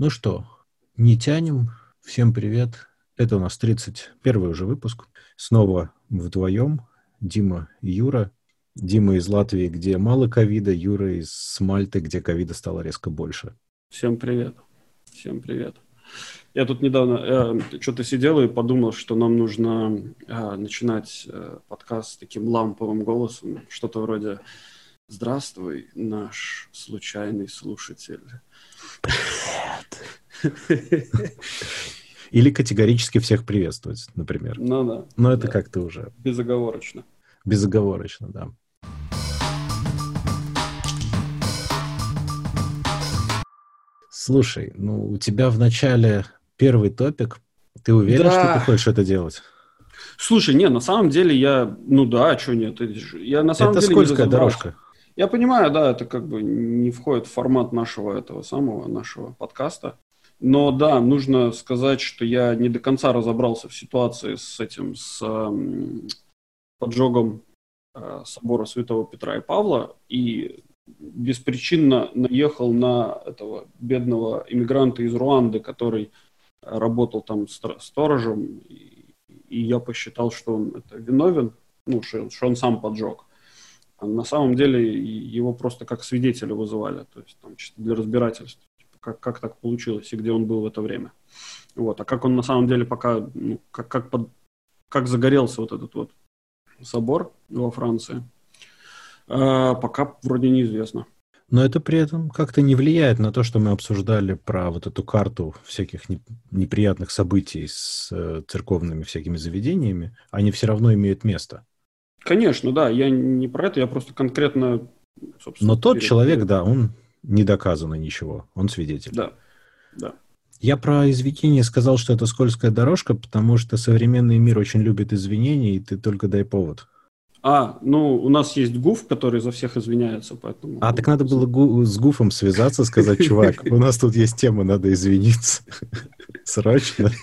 Ну что, не тянем. Всем привет. Это у нас 31 уже выпуск. Снова вдвоем. Дима и Юра. Дима из Латвии, где мало ковида, Юра из Мальты, где ковида стало резко больше. Всем привет. Всем привет. Я тут недавно э, что-то сидел и подумал, что нам нужно э, начинать э, подкаст с таким ламповым голосом, что-то вроде «Здравствуй, наш случайный слушатель». Привет. Или категорически всех приветствовать, например. Ну да. Но это да. как-то уже Безоговорочно. безоговорочно, да. Слушай, ну у тебя в начале первый топик. Ты уверен, Да. что ты хочешь это делать? Слушай, не, на самом деле я, ну да, что нет, я на самом это деле не скользкая разобрался. дорожка. Я понимаю, да, это как бы не входит в формат нашего этого самого, нашего подкаста. Но да, нужно сказать, что я не до конца разобрался в ситуации с этим, с эм, поджогом э, собора Святого Петра и Павла, и беспричинно наехал на этого бедного иммигранта из Руанды, который работал там сторожем, и, и я посчитал, что он это виновен, ну, что, что он сам поджег. А на самом деле его просто как свидетеля вызывали, то есть там для разбирательства, типа, как, как так получилось и где он был в это время. Вот. А как он на самом деле пока, ну, как, как, под- как загорелся вот этот вот собор во Франции, а, пока вроде неизвестно. Но это при этом как-то не влияет на то, что мы обсуждали про вот эту карту всяких не- неприятных событий с э, церковными всякими заведениями. Они все равно имеют место. Конечно, да, я не про это, я просто конкретно, собственно... Но тот перед- человек, да, он не доказано ничего, он свидетель. Да, да. Я про извинения сказал, что это скользкая дорожка, потому что современный мир очень любит извинения, и ты только дай повод. А, ну, у нас есть ГУФ, который за всех извиняется, поэтому... А так надо было гу- с Гуфом связаться, сказать, чувак, у нас тут есть тема, надо извиниться. Срочно.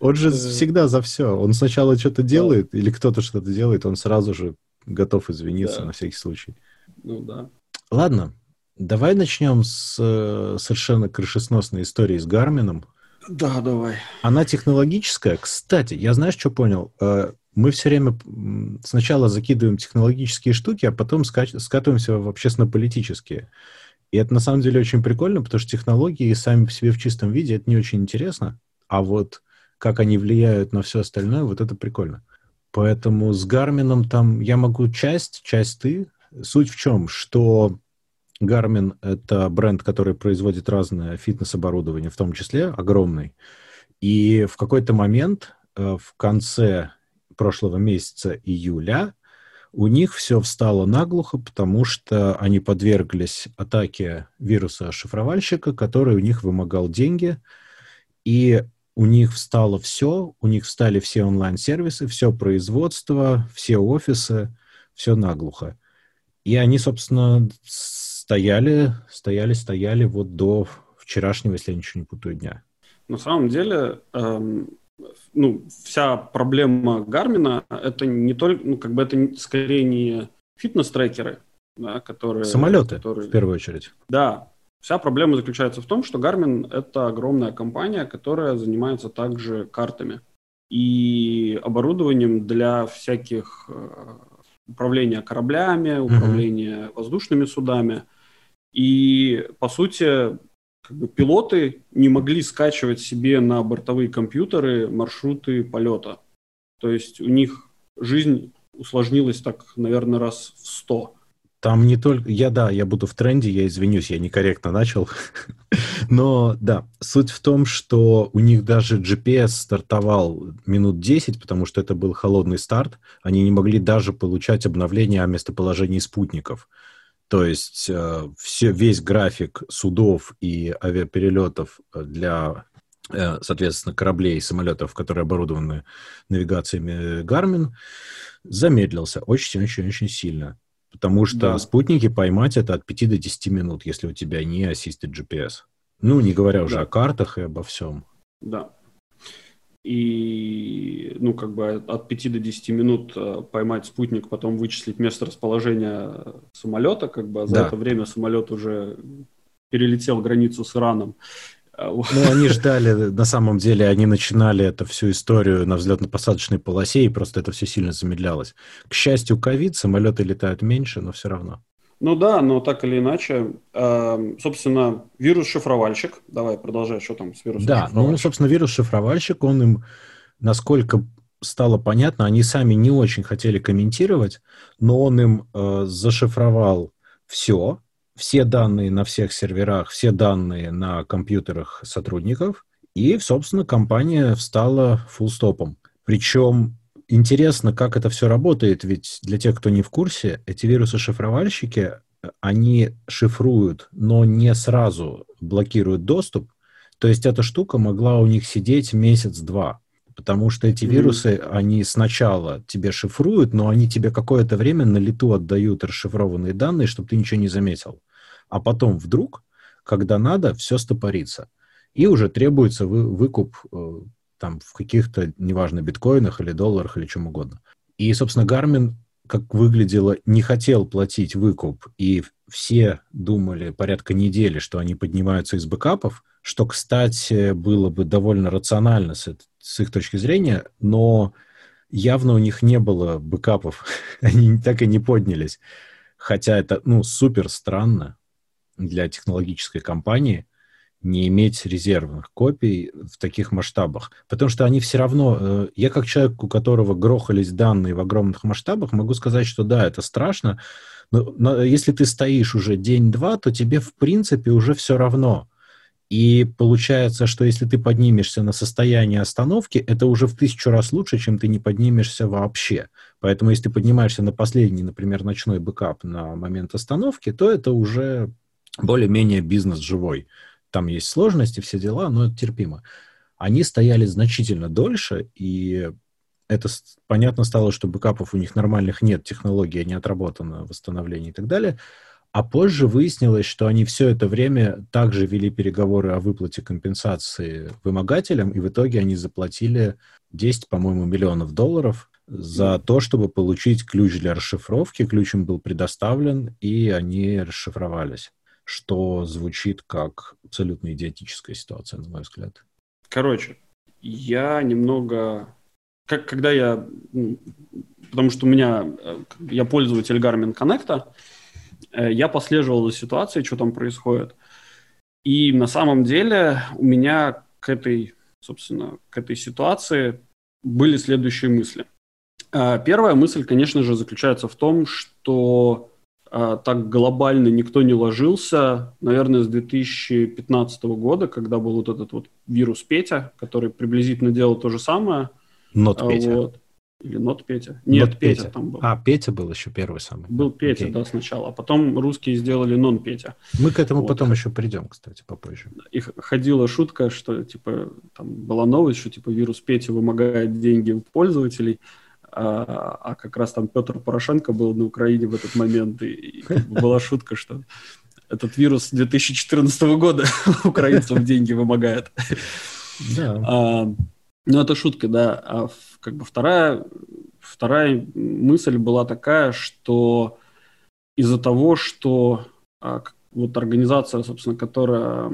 Он же всегда за все. Он сначала что-то делает, или кто-то что-то делает, он сразу же готов извиниться Да. на всякий случай. Ну, да. Ладно, давай начнем с э, совершенно крышесносной истории с Гармином. Да, давай. Она технологическая. Кстати, я знаешь, что понял? Э, Мы все время сначала закидываем технологические штуки, а потом скач- скатываемся в общественно-политические. И это на самом деле очень прикольно, потому что технологии сами по себе в чистом виде это не очень интересно. А вот как они влияют на все остальное, вот это прикольно. Поэтому с Гармином там я могу часть, часть ты. Суть в чем, что Garmin — это бренд, который производит разное фитнес-оборудование, в том числе огромный. И в какой-то момент, э, в конце прошлого месяца июля, у них все встало наглухо, потому что они подверглись атаке вируса шифровальщика, который у них вымогал деньги, и у них встало все, у них встали все онлайн-сервисы, все производство, все офисы, все наглухо. И они, собственно, стояли, стояли, стояли вот до вчерашнего, если я ничего не путаю, дня. На самом деле, эм, ну, вся проблема Гармина это не только, ну, как бы это скорее не фитнес-трекеры, да, которые... Самолеты, которые- в первую очередь. Да. Вся проблема заключается в том, что Garmin это огромная компания, которая занимается также картами и оборудованием для всяких э, управления кораблями, управления воздушными судами. И, по сути, как бы пилоты не могли скачивать себе на бортовые компьютеры маршруты полета. То есть у них жизнь усложнилась так, наверное, раз в сто. Там не только... Я, да, я буду в тренде, я извинюсь, я некорректно начал. Но, да, суть в том, что у них даже GPS стартовал минут 10, потому что это был холодный старт. Они не могли даже получать обновления о местоположении спутников. То есть э, все, весь график судов и авиаперелетов для, э, соответственно, кораблей и самолетов, которые оборудованы навигациями Garmin, замедлился очень-очень-очень сильно. Потому что Да. спутники поймать это от 5 до 10 минут, если у тебя не ассистит GPS. Ну, не говоря уже Да. о картах и обо всем. Да. И, ну, как бы от 5 до 10 минут э, поймать спутник, потом вычислить место расположения самолета, как бы, а за Да. это время самолет уже перелетел границу с Ираном. Ну, они ждали, на самом деле, они начинали эту всю историю на взлетно-посадочной полосе, и просто это все сильно замедлялось. К счастью, ковид, самолеты летают меньше, но все равно. Ну да, но так или иначе, э, собственно, вирус-шифровальщик, давай продолжай, что там с вирусом Да, ну, собственно, вирус-шифровальщик, он им, насколько стало понятно, они сами не очень хотели комментировать, но он им э, зашифровал все, все данные на всех серверах, все данные на компьютерах сотрудников, и, собственно, компания встала фулстопом. Причем интересно, как это все работает, ведь для тех, кто не в курсе, эти вирусы-шифровальщики, они шифруют, но не сразу блокируют доступ. То есть эта штука могла у них сидеть месяц-два. Потому что эти mm-hmm. вирусы, они сначала тебе шифруют, но они тебе какое-то время на лету отдают расшифрованные данные, чтобы ты ничего не заметил а потом вдруг, когда надо, все стопорится. И уже требуется вы, выкуп э, там в каких-то, неважно, биткоинах или долларах или чем угодно. И, собственно, Гармин, как выглядело, не хотел платить выкуп, и все думали порядка недели, что они поднимаются из бэкапов, что, кстати, было бы довольно рационально с, с их точки зрения, но явно у них не было бэкапов, они так и не поднялись. Хотя это, ну, супер странно, для технологической компании не иметь резервных копий в таких масштабах. Потому что они все равно... Э, я как человек, у которого грохались данные в огромных масштабах, могу сказать, что да, это страшно, но, но если ты стоишь уже день-два, то тебе в принципе уже все равно. И получается, что если ты поднимешься на состояние остановки, это уже в тысячу раз лучше, чем ты не поднимешься вообще. Поэтому если ты поднимаешься на последний, например, ночной бэкап на момент остановки, то это уже более-менее бизнес живой. Там есть сложности, все дела, но это терпимо. Они стояли значительно дольше, и это понятно стало, что бэкапов у них нормальных нет, технология не отработана, восстановление и так далее. А позже выяснилось, что они все это время также вели переговоры о выплате компенсации вымогателям, и в итоге они заплатили 10, по-моему, миллионов долларов за то, чтобы получить ключ для расшифровки. Ключ им был предоставлен, и они расшифровались что звучит как абсолютно идиотическая ситуация, на мой взгляд. Короче, я немного... Как, когда я... Ну, потому что у меня... Э, я пользователь Garmin Connect, э, я послеживал за ситуацией, что там происходит. И на самом деле у меня к этой, собственно, к этой ситуации были следующие мысли. Э, первая мысль, конечно же, заключается в том, что так глобально никто не ложился, наверное, с 2015 года, когда был вот этот вот вирус Петя, который приблизительно делал то же самое. Нот Петя. Вот. Или Нот Петя. Нет, Нот Петя. Петя там был. А, Петя был еще первый самый. Был Петя, Окей. да, сначала. А потом русские сделали Нон Петя. Мы к этому вот. потом еще придем, кстати, попозже. И ходила шутка, что, типа, там была новость, что, типа, вирус Петя вымогает деньги у пользователей а, а как раз там Петр Порошенко был на Украине в этот момент, и, и была шутка, что этот вирус 2014 года украинцам деньги вымогает. Да. А, ну, это шутка, да. А как бы вторая, вторая мысль была такая, что из-за того, что а, вот организация, собственно, которая,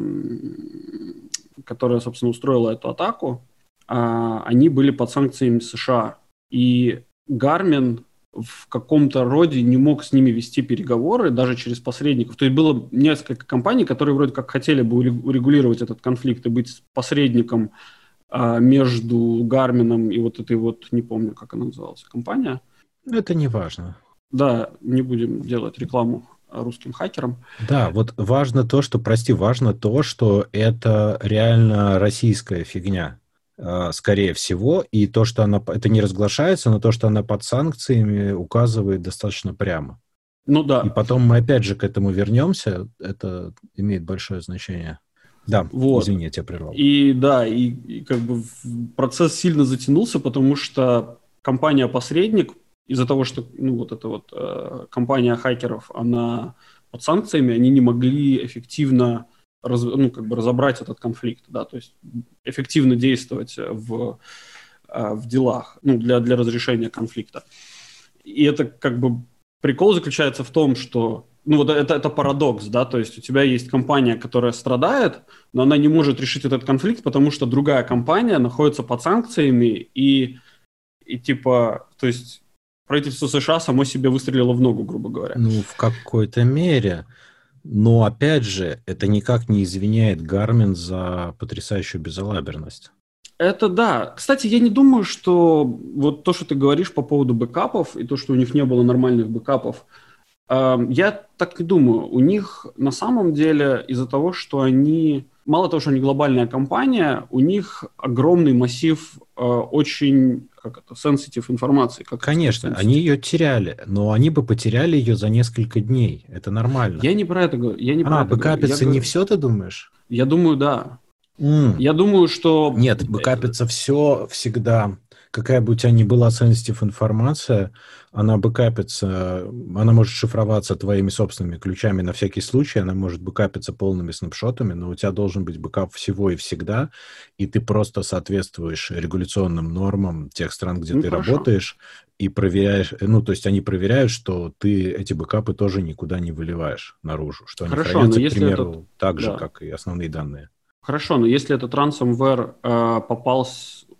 которая, собственно, устроила эту атаку, а, они были под санкциями США. И Гармин в каком-то роде не мог с ними вести переговоры, даже через посредников. То есть было несколько компаний, которые вроде как хотели бы урегулировать этот конфликт и быть посредником а, между Гармином и вот этой вот, не помню, как она называлась, компания. Это не важно. Да, не будем делать рекламу русским хакерам. Да, вот важно то, что, прости, важно то, что это реально российская фигня. А, скорее всего, и то, что она, это не разглашается, но то, что она под санкциями, указывает достаточно прямо. Ну да. И потом мы опять же к этому вернемся, это имеет большое значение. Да, вот. извини, я тебя прервал. И да, и, и как бы процесс сильно затянулся, потому что компания-посредник, из-за того, что ну, вот эта вот э, компания хакеров, она под санкциями, они не могли эффективно раз, ну, как бы разобрать этот конфликт, да, то есть эффективно действовать в, а, в делах, ну, для, для разрешения конфликта. И это как бы прикол заключается в том, что ну вот это, это парадокс, да, то есть у тебя есть компания, которая страдает, но она не может решить этот конфликт, потому что другая компания находится под санкциями и, и типа, то есть правительство США само себе выстрелило в ногу, грубо говоря. Ну, в какой-то мере. Но, опять же, это никак не извиняет Гармин за потрясающую безалаберность. Это да. Кстати, я не думаю, что вот то, что ты говоришь по поводу бэкапов и то, что у них не было нормальных бэкапов, э, я так не думаю. У них на самом деле из-за того, что они, мало того, что они глобальная компания, у них огромный массив э, очень как это, sensitive информации. Как Конечно, это, они ее теряли, но они бы потеряли ее за несколько дней. Это нормально. Я не про это говорю. Я не а, про это бэкапится не говорю. все, ты думаешь? Я думаю, да. Мм. Я думаю, что... Нет, бэкапится все всегда. Какая бы у тебя ни была sensitive информация, она бэкапится, она может шифроваться твоими собственными ключами на всякий случай, она может бэкапиться полными снапшотами, но у тебя должен быть бэкап всего и всегда, и ты просто соответствуешь регуляционным нормам тех стран, где ну, ты хорошо. работаешь, и проверяешь, ну, то есть они проверяют, что ты эти бэкапы тоже никуда не выливаешь наружу, что они Хорошо, хранятся, к примеру, этот... так же, да. как и основные данные. Хорошо, но если этот ransomware э, попал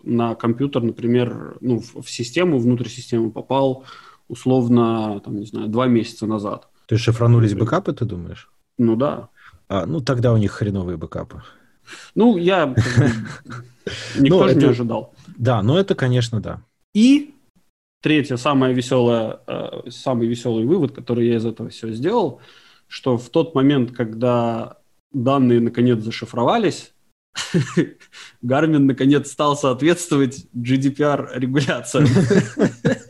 на компьютер, например, ну, в, в систему, внутрь системы попал условно, там, не знаю, два месяца назад. То есть шифранулись бэкапы, ты думаешь? Ну да. А, ну тогда у них хреновые бэкапы. Ну, я никто ну, же не ожидал. Да, но это, конечно, да. И третье, самое веселое, э, самый веселый вывод, который я из этого всего сделал, что в тот момент, когда данные наконец зашифровались, Гармин наконец стал соответствовать GDPR регуляциям.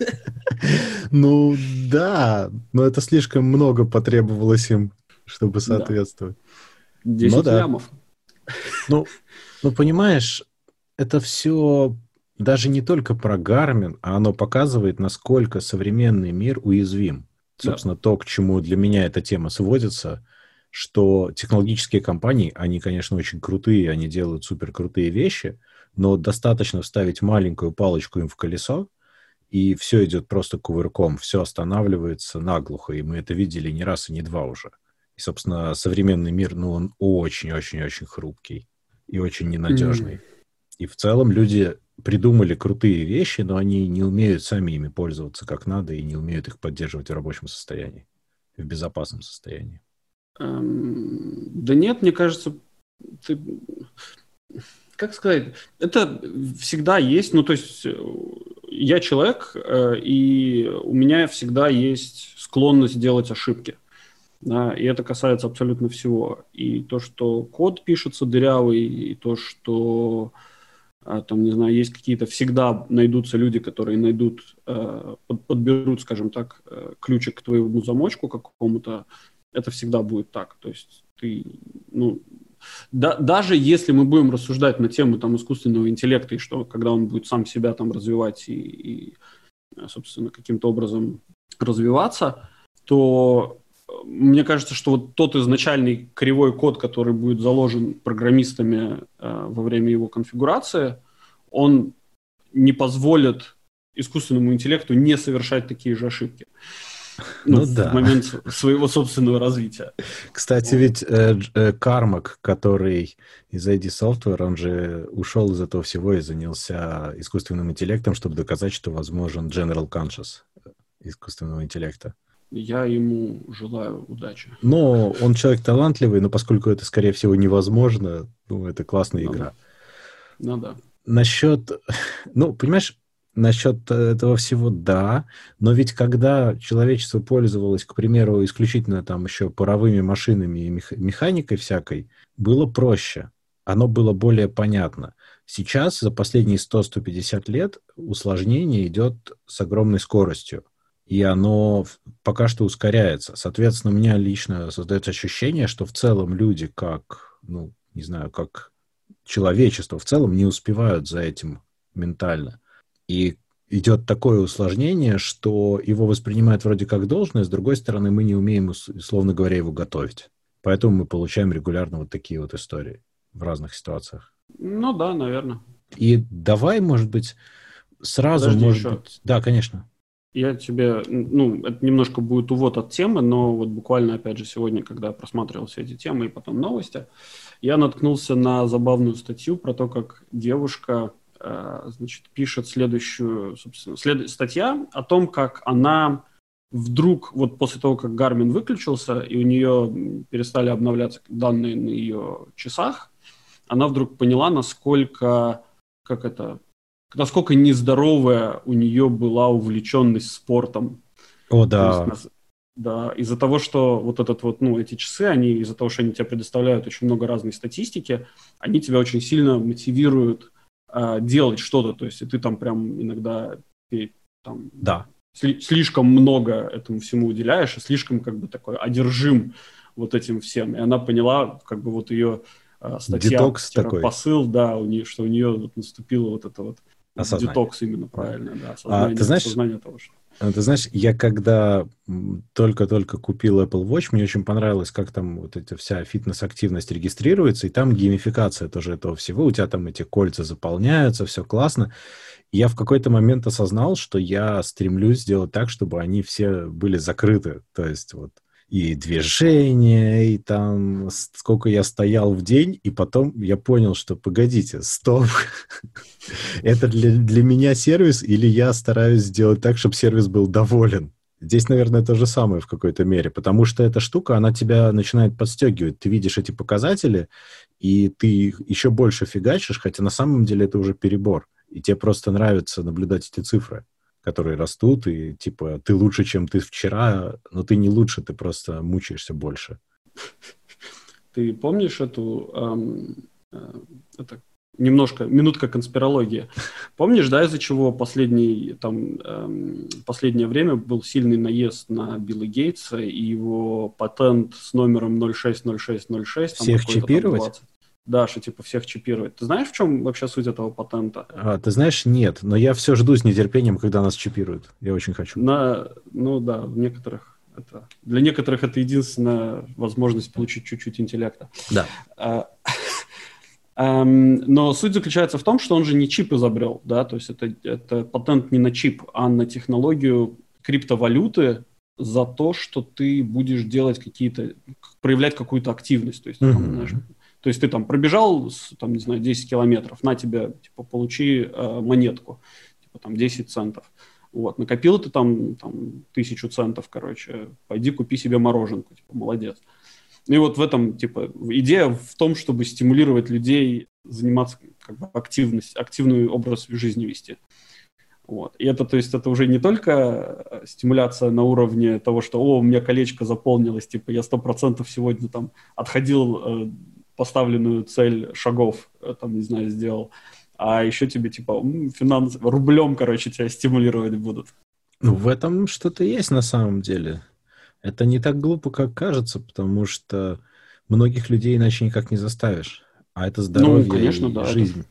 Ну да, но это слишком много потребовалось им, чтобы соответствовать. 10 ну, да. лямов. Ну, ну, понимаешь, это все даже не только про Гармин, а оно показывает, насколько современный мир уязвим. Собственно, да. то, к чему для меня эта тема сводится – что технологические компании, они, конечно, очень крутые, они делают супер крутые вещи, но достаточно вставить маленькую палочку им в колесо, и все идет просто кувырком, все останавливается наглухо, и мы это видели не раз и не два уже. И, собственно, современный мир, ну, он очень-очень-очень хрупкий и очень ненадежный. Mm. И в целом люди придумали крутые вещи, но они не умеют сами ими пользоваться как надо и не умеют их поддерживать в рабочем состоянии, в безопасном состоянии. Эм, да нет, мне кажется, ты... Как сказать? Это всегда есть, ну, то есть э, я человек, э, и у меня всегда есть склонность делать ошибки. Да, и это касается абсолютно всего. И то, что код пишется дырявый, и то, что а, там, не знаю, есть какие-то, всегда найдутся люди, которые найдут, э, подберут, скажем так, ключик к твоему замочку какому-то, это всегда будет так. То есть ты, ну, да, даже если мы будем рассуждать на тему там искусственного интеллекта и что, когда он будет сам себя там развивать и, и собственно, каким-то образом развиваться, то э, мне кажется, что вот тот изначальный кривой код, который будет заложен программистами э, во время его конфигурации, он не позволит искусственному интеллекту не совершать такие же ошибки ну, ну да. в момент своего собственного развития. Кстати, ведь э, э, Кармак, который из ID Software, он же ушел из этого всего и занялся искусственным интеллектом, чтобы доказать, что возможен General Conscious искусственного интеллекта. Я ему желаю удачи. Но он человек талантливый, но поскольку это, скорее всего, невозможно, ну, это классная ну, игра. Ну да. Насчет... Ну, понимаешь, Насчет этого всего да, но ведь когда человечество пользовалось, к примеру, исключительно там еще паровыми машинами и механикой всякой, было проще, оно было более понятно. Сейчас за последние 100-150 лет усложнение идет с огромной скоростью, и оно пока что ускоряется. Соответственно, у меня лично создается ощущение, что в целом люди как, ну, не знаю, как человечество в целом не успевают за этим ментально. И идет такое усложнение, что его воспринимают вроде как должное, с другой стороны, мы не умеем, условно говоря, его готовить. Поэтому мы получаем регулярно вот такие вот истории в разных ситуациях. Ну да, наверное. И давай, может быть, сразу, Подожди может еще. быть... Да, конечно. я тебе, ну, это немножко будет увод от темы, но вот буквально, опять же, сегодня, когда я просматривал все эти темы и потом новости, я наткнулся на забавную статью про то, как девушка, значит, пишет следующую, собственно, след... статья о том, как она вдруг, вот после того, как Гармин выключился, и у нее перестали обновляться данные на ее часах, она вдруг поняла, насколько, как это, насколько нездоровая у нее была увлеченность спортом. О, да. Есть, да, из-за того, что вот этот вот, ну, эти часы, они, из-за того, что они тебе предоставляют очень много разной статистики, они тебя очень сильно мотивируют э, делать что-то. То есть, и ты там прям иногда там, да. сли- слишком много этому всему уделяешь, и слишком как бы такой одержим вот этим всем. И она поняла, как бы вот ее э, статья, Детокс такой. посыл, да, у нее, что у нее вот наступило вот это вот Осознание. детокс именно правильно, да, осознание, а, ты знаешь, осознание того, что... А, ты знаешь, я когда только-только купил Apple Watch, мне очень понравилось, как там вот эта вся фитнес-активность регистрируется, и там геймификация тоже этого всего. У тебя там эти кольца заполняются, все классно. Я в какой-то момент осознал, что я стремлюсь сделать так, чтобы они все были закрыты. То есть вот и движение, и там сколько я стоял в день, и потом я понял, что погодите, стоп, это для, для меня сервис, или я стараюсь сделать так, чтобы сервис был доволен? Здесь, наверное, то же самое в какой-то мере, потому что эта штука, она тебя начинает подстегивать. Ты видишь эти показатели, и ты еще больше фигачишь, хотя на самом деле это уже перебор. И тебе просто нравится наблюдать эти цифры которые растут, и типа ты лучше, чем ты вчера, но ты не лучше, ты просто мучаешься больше. Ты помнишь эту, эм, э, это немножко, минутка конспирологии. Помнишь, да, из-за чего последний, там, эм, последнее время был сильный наезд на Билла Гейтса и его патент с номером 060606? Всех чипировать? Да, что типа всех чипировать. Ты знаешь, в чем вообще суть этого патента? А, ты знаешь, нет, но я все жду с нетерпением, когда нас чипируют. Я очень хочу. На, ну да, в некоторых это, для некоторых это единственная возможность получить чуть-чуть интеллекта. Да. А, но суть заключается в том, что он же не чип изобрел, да, то есть это, это патент не на чип, а на технологию криптовалюты за то, что ты будешь делать какие-то, проявлять какую-то активность, то есть, mm-hmm. там, знаешь, то есть ты там пробежал, там, не знаю, 10 километров, на тебе, типа, получи э, монетку, типа, там, 10 центов. Вот, накопил ты там, там тысячу центов, короче, пойди купи себе мороженку, типа, молодец. И вот в этом, типа, идея в том, чтобы стимулировать людей заниматься как бы активность, активный образ жизни вести. Вот. И это, то есть, это уже не только э, стимуляция на уровне того, что, о, у меня колечко заполнилось, типа, я сто процентов сегодня там отходил э, поставленную цель шагов, э, там, не знаю, сделал, а еще тебе, типа, финанс, рублем, короче, тебя стимулировать будут. Ну, в этом что-то есть на самом деле. Это не так глупо, как кажется, потому что многих людей иначе никак не заставишь. А это здоровье ну, конечно, и да, жизнь. Это...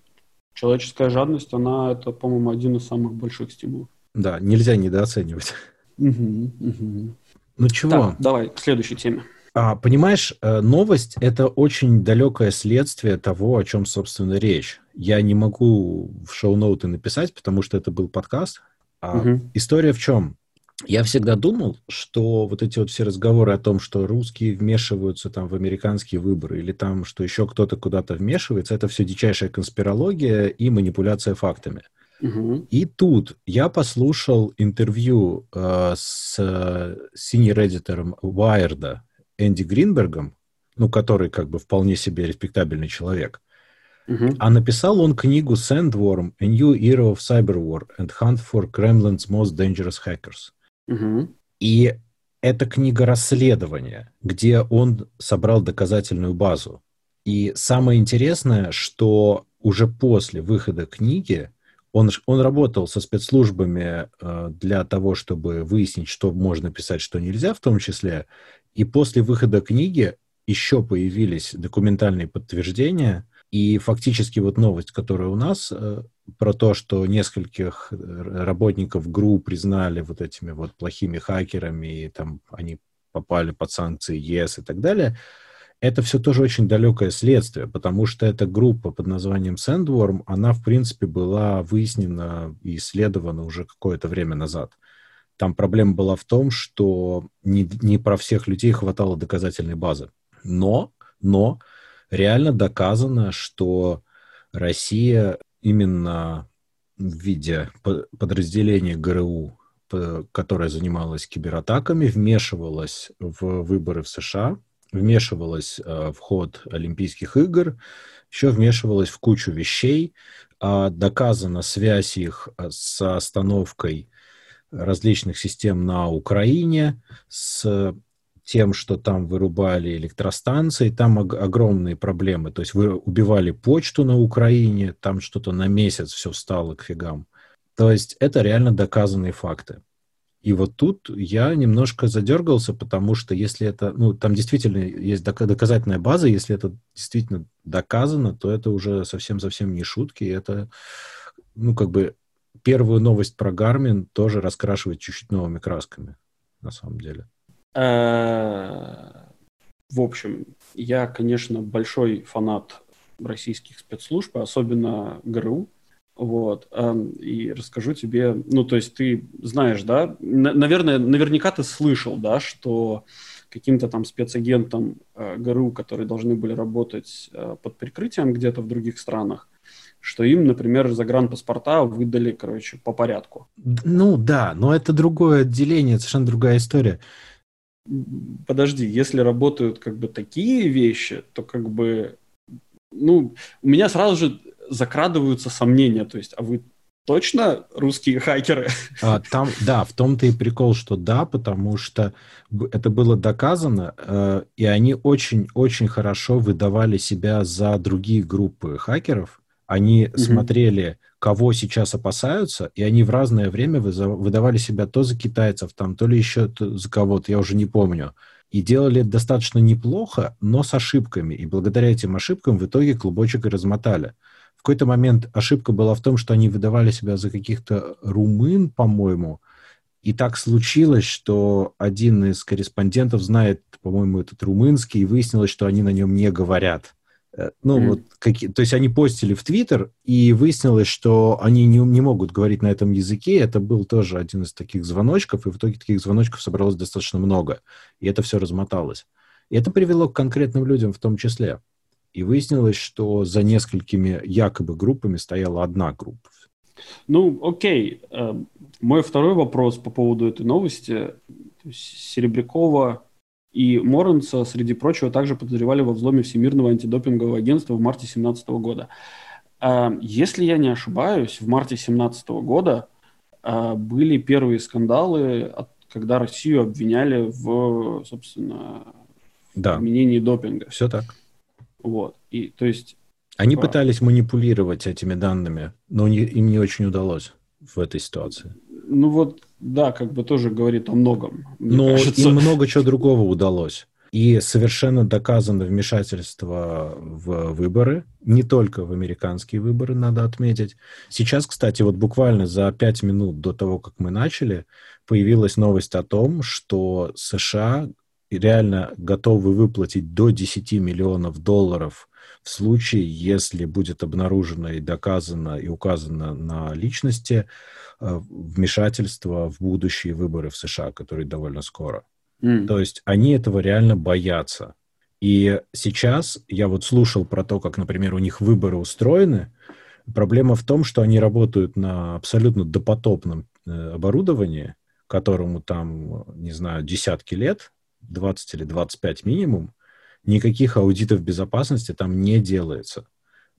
Человеческая жадность, она, это, по-моему, один из самых больших стимулов. Да, нельзя недооценивать. Угу, угу. Ну чего? Так, давай к следующей теме. А, понимаешь, э, новость — это очень далекое следствие того, о чем, собственно, речь. Я не могу в шоу-ноуты написать, потому что это был подкаст. А угу. История в чем? Я всегда думал, что вот эти вот все разговоры о том, что русские вмешиваются там в американские выборы или там, что еще кто-то куда-то вмешивается, это все дичайшая конспирология и манипуляция фактами. Угу. И тут я послушал интервью э, с э, синьоредитором Уайерда, Энди Гринбергом, ну, который как бы вполне себе респектабельный человек, uh-huh. а написал он книгу Sandworm, A New Era of Cyber War and Hunt for Kremlin's Most Dangerous Hackers. Uh-huh. И это книга расследования, где он собрал доказательную базу. И самое интересное, что уже после выхода книги он, он работал со спецслужбами э, для того, чтобы выяснить, что можно писать, что нельзя, в том числе. И после выхода книги еще появились документальные подтверждения, и фактически вот новость, которая у нас э, про то, что нескольких э, работников ГРУ признали вот этими вот плохими хакерами, и там они попали под санкции ЕС и так далее, это все тоже очень далекое следствие, потому что эта группа под названием Sandworm, она, в принципе, была выяснена и исследована уже какое-то время назад. Там проблема была в том, что не, не про всех людей хватало доказательной базы. Но, но реально доказано, что Россия именно в виде подразделения ГРУ, которое занималось кибератаками, вмешивалась в выборы в США, вмешивалась э, в ход Олимпийских игр, еще вмешивалась в кучу вещей, а доказана связь их э, с остановкой различных систем на Украине, с тем, что там вырубали электростанции, там огромные проблемы. То есть вы убивали почту на Украине, там что-то на месяц все встало к фигам. То есть это реально доказанные факты. И вот тут я немножко задергался, потому что если это, ну, там действительно есть доказательная база, если это действительно доказано, то это уже совсем-совсем не шутки, это, ну, как бы первую новость про Гармин тоже раскрашивает чуть-чуть новыми красками, на самом деле. Э, в общем, я, конечно, большой фанат российских спецслужб, особенно ГРУ. Вот. Эм, и расскажу тебе, ну, то есть ты знаешь, да, наверное, наверняка ты слышал, да, что каким-то там спецагентам э, ГРУ, которые должны были работать под прикрытием где-то в других странах, что им, например, загранпаспорта выдали, короче, по порядку. Ну да, но это другое отделение, совершенно другая история подожди, если работают как бы такие вещи, то как бы, ну, у меня сразу же закрадываются сомнения, то есть, а вы точно русские хакеры? А, там, да, в том-то и прикол, что да, потому что это было доказано, э, и они очень-очень хорошо выдавали себя за другие группы хакеров. Они угу. смотрели кого сейчас опасаются, и они в разное время выдавали себя то за китайцев, там, то ли еще за кого-то, я уже не помню. И делали это достаточно неплохо, но с ошибками. И благодаря этим ошибкам в итоге клубочек и размотали. В какой-то момент ошибка была в том, что они выдавали себя за каких-то румын, по-моему, и так случилось, что один из корреспондентов знает, по-моему, этот румынский, и выяснилось, что они на нем не говорят. Э, ну, mm. вот, какие, то есть они постили в Твиттер, и выяснилось, что они не, не могут говорить на этом языке. Это был тоже один из таких звоночков, и в итоге таких звоночков собралось достаточно много. И это все размоталось. И это привело к конкретным людям в том числе. И выяснилось, что за несколькими якобы группами стояла одна группа. Ну, окей. Э, мой второй вопрос по поводу этой новости. Серебрякова и Моренса, среди прочего, также подозревали во взломе Всемирного антидопингового агентства в марте 2017 года. А, если я не ошибаюсь, в марте 2017 года а, были первые скандалы, когда Россию обвиняли в, собственно, да. применении допинга. Все так. Вот. И, то есть... Они типа... пытались манипулировать этими данными, но не, им не очень удалось в этой ситуации. Ну вот, да, как бы тоже говорит о многом. Но кажется. им много чего другого удалось. И совершенно доказано вмешательство в выборы, не только в американские выборы, надо отметить. Сейчас, кстати, вот буквально за пять минут до того, как мы начали, появилась новость о том, что США реально готовы выплатить до 10 миллионов долларов в случае, если будет обнаружено и доказано и указано на личности вмешательства в будущие выборы в США, которые довольно скоро. Mm. То есть они этого реально боятся. И сейчас я вот слушал про то, как, например, у них выборы устроены. Проблема в том, что они работают на абсолютно допотопном э, оборудовании, которому там, не знаю, десятки лет, 20 или 25 минимум, никаких аудитов безопасности там не делается.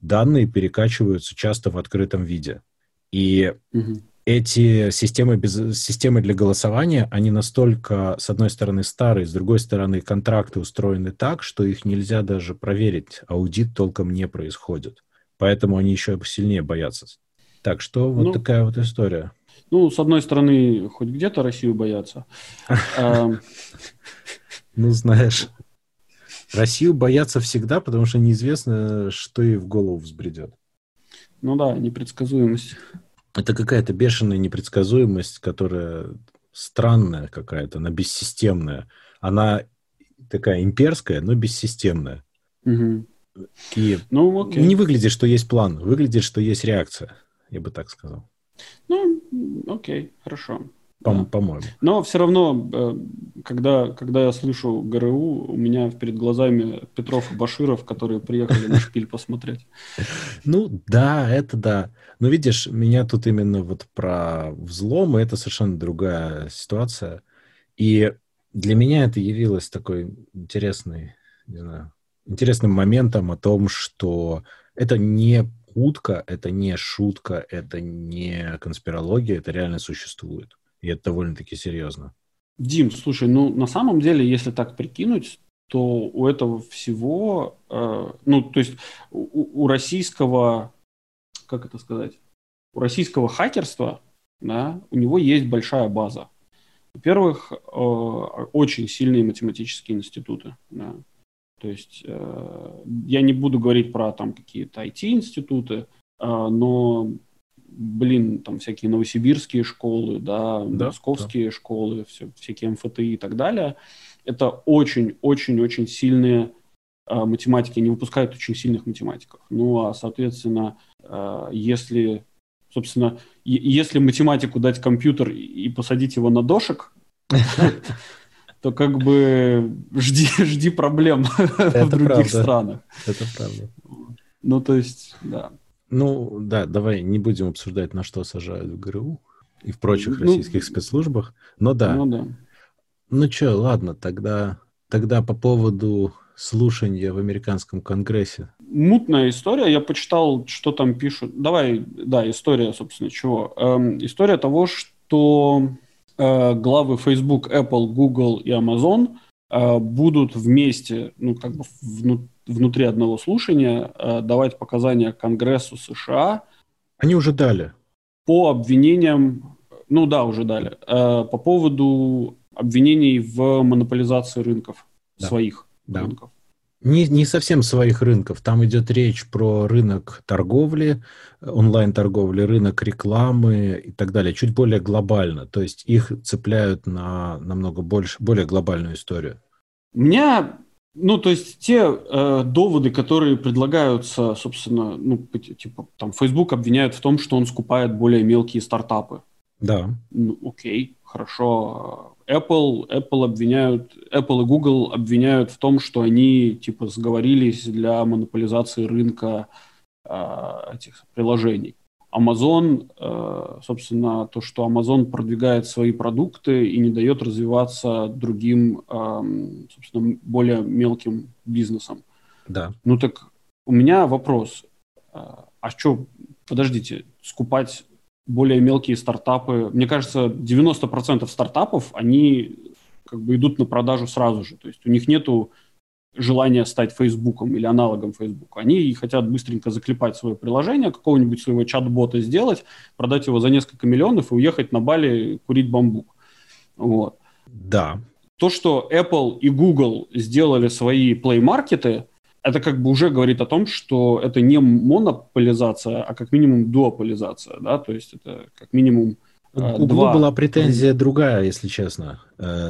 Данные перекачиваются часто в открытом виде. И угу эти системы, без, системы для голосования, они настолько, с одной стороны, старые, с другой стороны, контракты устроены так, что их нельзя даже проверить. Аудит толком не происходит. Поэтому они еще сильнее боятся. Так что вот ну, такая вот история. Ну, с одной стороны, хоть где-то Россию боятся. Ну, знаешь, Россию боятся всегда, потому что неизвестно, что ей в голову взбредет. Ну да, непредсказуемость. Это какая-то бешеная непредсказуемость, которая странная какая-то, она бессистемная. Она такая имперская, но бессистемная. Угу. И ну, окей. не выглядит, что есть план, выглядит, что есть реакция, я бы так сказал. Ну, окей, хорошо. По-. По-моему. Но все равно, э, когда, когда я слышу ГРУ, у меня перед глазами Петров и Баширов, которые приехали на шпиль посмотреть. Ну, да, это да. Но видишь, меня тут именно вот про взлом, это совершенно другая ситуация. И для меня это явилось такой интересной, не знаю, интересным моментом о том, что это не утка, это не шутка, это не конспирология, это реально существует. И это довольно-таки серьезно. Дим, слушай, ну на самом деле, если так прикинуть, то у этого всего, э, ну то есть у, у российского, как это сказать, у российского хакерства, да, у него есть большая база. Во-первых, э, очень сильные математические институты. Да. То есть э, я не буду говорить про там какие-то IT-институты, э, но, блин, там всякие новосибирские школы, да, да московские да. школы, все, всякие МФТИ и так далее. Это очень-очень-очень сильные э, математики, они выпускают очень сильных математиков. Ну, а, соответственно, э, если, собственно, если математику дать компьютер и посадить его на дошек, то как бы жди, жди проблем в других странах. Это правда. Ну, то есть, да. Ну, да, давай не будем обсуждать, на что сажают в ГРУ и в прочих ну, российских спецслужбах. Но да. Ну, да. Ну что, ладно, тогда, тогда по поводу слушания в американском конгрессе. Мутная история. Я почитал, что там пишут. Давай, да, история, собственно, чего. Эм, история того, что Э, главы Facebook, Apple, Google и Amazon э, будут вместе, ну, как бы внутри одного слушания э, давать показания Конгрессу США. Они уже дали. По обвинениям, ну да, уже дали, по поводу обвинений в монополизации рынков, да. своих да. рынков. Не, не совсем своих рынков. Там идет речь про рынок торговли, онлайн-торговли, рынок рекламы и так далее. Чуть более глобально. То есть их цепляют на намного больше, более глобальную историю. У меня, ну, то есть те э, доводы, которые предлагаются, собственно, ну, типа, там, Facebook обвиняют в том, что он скупает более мелкие стартапы. Да. Ну, окей, хорошо. Apple, Apple обвиняют, Apple и Google обвиняют в том, что они типа сговорились для монополизации рынка э, этих приложений. Amazon, э, собственно, то, что Amazon продвигает свои продукты и не дает развиваться другим, э, собственно, более мелким бизнесам. Да. Ну так у меня вопрос. А что, подождите, скупать более мелкие стартапы. Мне кажется, 90% стартапов, они как бы идут на продажу сразу же. То есть у них нету желания стать Фейсбуком или аналогом Фейсбука. Они хотят быстренько заклепать свое приложение, какого-нибудь своего чат-бота сделать, продать его за несколько миллионов и уехать на Бали курить бамбук. Вот. Да. То, что Apple и Google сделали свои плей-маркеты – это как бы уже говорит о том, что это не монополизация, а как минимум дуополизация, да, то есть это как минимум э, Гуглу два... была претензия другая, если честно.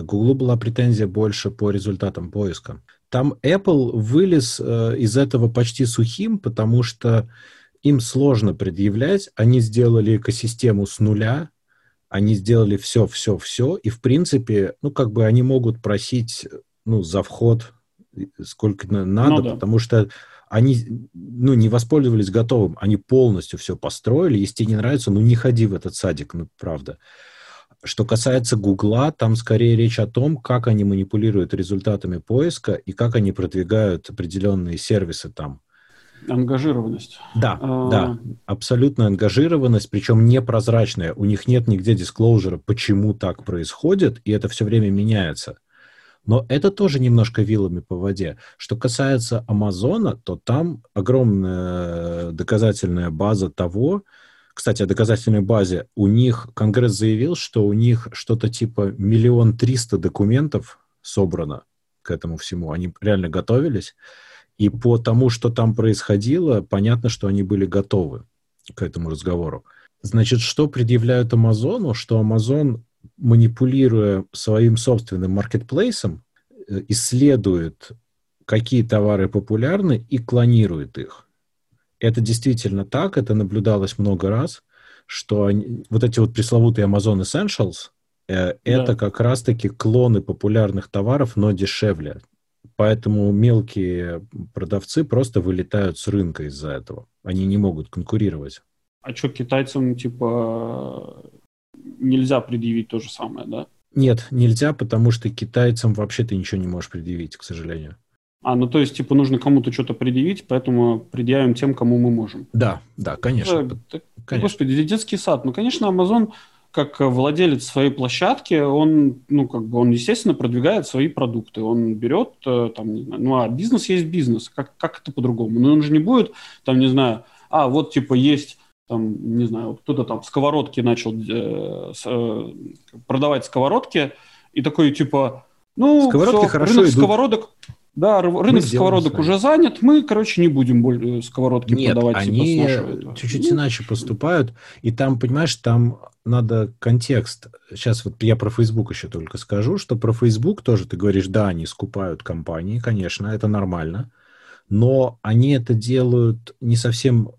Гуглу была претензия больше по результатам поиска. Там Apple вылез э, из этого почти сухим, потому что им сложно предъявлять. Они сделали экосистему с нуля, они сделали все, все, все, и в принципе, ну как бы они могут просить, ну за вход сколько надо, ну, да. потому что они ну, не воспользовались готовым, они полностью все построили. Если тебе не нравится, ну не ходи в этот садик, ну правда. Что касается Гугла, там скорее речь о том, как они манипулируют результатами поиска и как они продвигают определенные сервисы там. Ангажированность. Да, а... да, абсолютная ангажированность, причем непрозрачная. У них нет нигде дисклоужера, почему так происходит, и это все время меняется. Но это тоже немножко вилами по воде. Что касается Амазона, то там огромная доказательная база того, кстати, о доказательной базе. У них Конгресс заявил, что у них что-то типа миллион триста документов собрано к этому всему. Они реально готовились. И по тому, что там происходило, понятно, что они были готовы к этому разговору. Значит, что предъявляют Амазону? Что Амазон манипулируя своим собственным маркетплейсом, э, исследует, какие товары популярны и клонирует их. Это действительно так, это наблюдалось много раз, что они, вот эти вот пресловутые Amazon Essentials, Э, это да. как раз-таки клоны популярных товаров, но дешевле. Поэтому мелкие продавцы просто вылетают с рынка из-за этого. Они не могут конкурировать. А что, китайцам, типа, нельзя предъявить то же самое, да? Нет, нельзя, потому что китайцам вообще ты ничего не можешь предъявить, к сожалению. А, ну то есть, типа, нужно кому-то что-то предъявить, поэтому предъявим тем, кому мы можем. Да, да, конечно. Да, конечно. Господи, детский сад. Ну, конечно, Amazon как владелец своей площадки, он, ну, как бы, он, естественно, продвигает свои продукты. Он берет, э, там, не знаю, ну, а бизнес есть бизнес. Как, как это по-другому? Ну, он же не будет, там, не знаю, а, вот, типа, есть там, не знаю, вот кто-то там сковородки начал э, с, э, продавать сковородки, и такой, типа, ну, сковородки все, хорошо рынок идут. сковородок, да, рынок сковородок уже занят, мы, короче, не будем больше сковородки Нет, продавать. Типа, они типа, чуть-чуть иначе поступают, и там, понимаешь, там надо контекст. Сейчас вот я про Facebook еще только скажу, что про Facebook тоже ты говоришь, да, они скупают компании, конечно, это нормально, но они это делают не совсем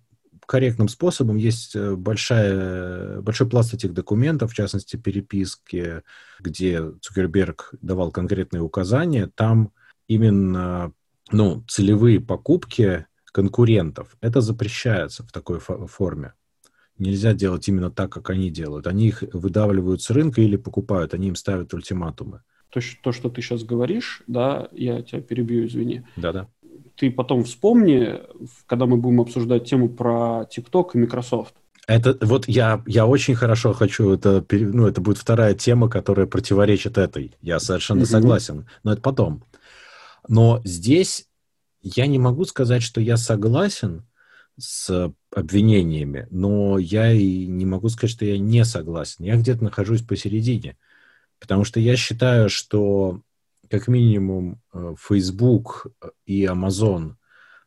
корректным способом. Есть э, большая, большой пласт этих документов, в частности, переписки, где Цукерберг давал конкретные указания. Там именно ну, целевые покупки конкурентов. Это запрещается в такой форме. Нельзя делать именно так, как они делают. Они их выдавливают с рынка или покупают, они им ставят ультиматумы. То, то что ты сейчас говоришь, да, я тебя перебью, извини. Да-да ты потом вспомни, когда мы будем обсуждать тему про TikTok и Microsoft. Это вот я, я очень хорошо хочу, это, ну, это будет вторая тема, которая противоречит этой. Я совершенно mm-hmm. согласен, но это потом. Но здесь я не могу сказать, что я согласен с обвинениями, но я и не могу сказать, что я не согласен. Я где-то нахожусь посередине, потому что я считаю, что как минимум э, Facebook и Amazon,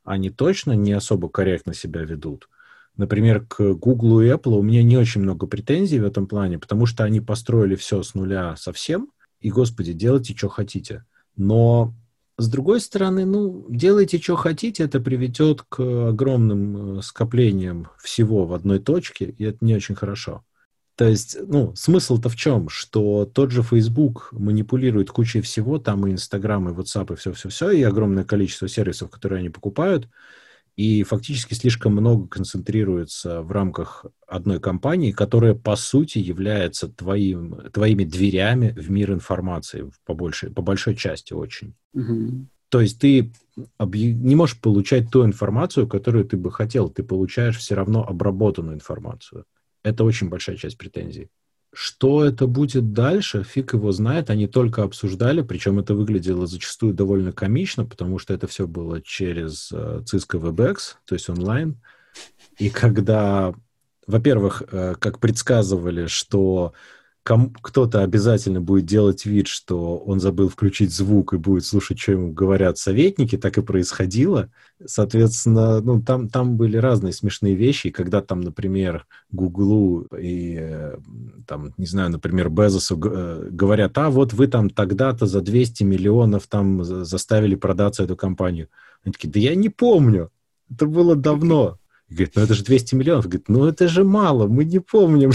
они точно не особо корректно себя ведут. Например, к Google и Apple у меня не очень много претензий в этом плане, потому что они построили все с нуля совсем, и, господи, делайте, что хотите. Но, с другой стороны, ну, делайте, что хотите, это приведет к огромным э, скоплениям всего в одной точке, и это не очень хорошо. То есть, ну, смысл-то в чем? Что тот же Facebook манипулирует кучей всего, там и Instagram, и WhatsApp, и все-все-все, и огромное количество сервисов, которые они покупают, и фактически слишком много концентрируется в рамках одной компании, которая, по сути, является твоим, твоими дверями в мир информации, по большей, по большой части очень. Угу. То есть ты не можешь получать ту информацию, которую ты бы хотел, ты получаешь все равно обработанную информацию. Это очень большая часть претензий. Что это будет дальше, фиг его знает. Они только обсуждали, причем это выглядело зачастую довольно комично, потому что это все было через uh, Cisco WebEx, то есть онлайн. И когда, во-первых, uh, как предсказывали, что кто-то обязательно будет делать вид, что он забыл включить звук и будет слушать, что ему говорят советники, так и происходило. Соответственно, ну, там, там были разные смешные вещи, когда там, например, Гуглу и, э, там, не знаю, например, Безосу э, говорят, а вот вы там тогда-то за 200 миллионов там заставили продаться эту компанию. Они такие, да я не помню, это было давно. Говорит, ну это же 200 миллионов. Говорит, ну это же мало, мы не помним.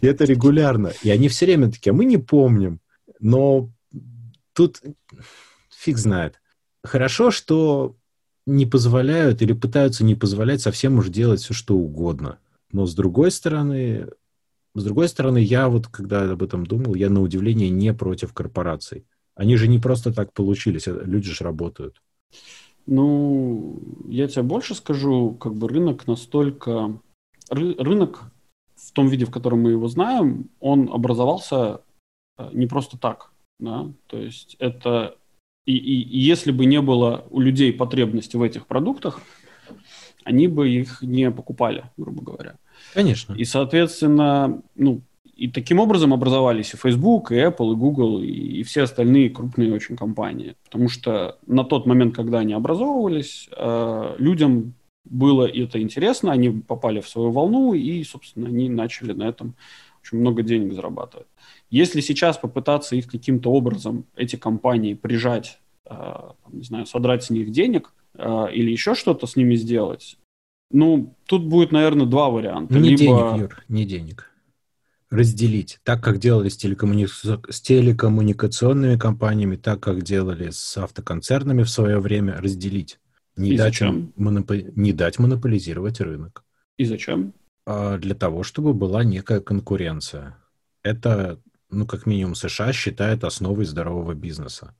И это регулярно. И они все время такие, а мы не помним. Но тут фиг знает. Хорошо, что не позволяют или пытаются не позволять совсем уж делать все, что угодно. Но с другой стороны, с другой стороны, я вот, когда об этом думал, я на удивление не против корпораций. Они же не просто так получились, люди же работают. Ну, я тебе больше скажу, как бы рынок настолько... Ры, рынок в том виде, в котором мы его знаем, он образовался э, не просто так, да, то есть это... И, и, и если бы не было у людей потребности в этих продуктах, они бы их не покупали, грубо говоря. Конечно. И, соответственно, ну, и таким образом образовались и Facebook, и Apple, и Google, и, и все остальные крупные очень компании. Потому что на тот момент, когда они образовывались, э, людям было это интересно, они попали в свою волну, и, собственно, они начали на этом очень много денег зарабатывать. Если сейчас попытаться их каким-то образом, эти компании, прижать, э, не знаю, содрать с них денег э, или еще что-то с ними сделать, ну, тут будет, наверное, два варианта. Не Либо... денег, Юр, не денег разделить. Так, как делали с, телекоммуни... с телекоммуникационными компаниями, так, как делали с автоконцернами в свое время, разделить. Не, И дать, зачем? монопо... не дать монополизировать рынок. И зачем? А для того, чтобы была некая конкуренция. Это, ну, как минимум, США считает основой здорового бизнеса.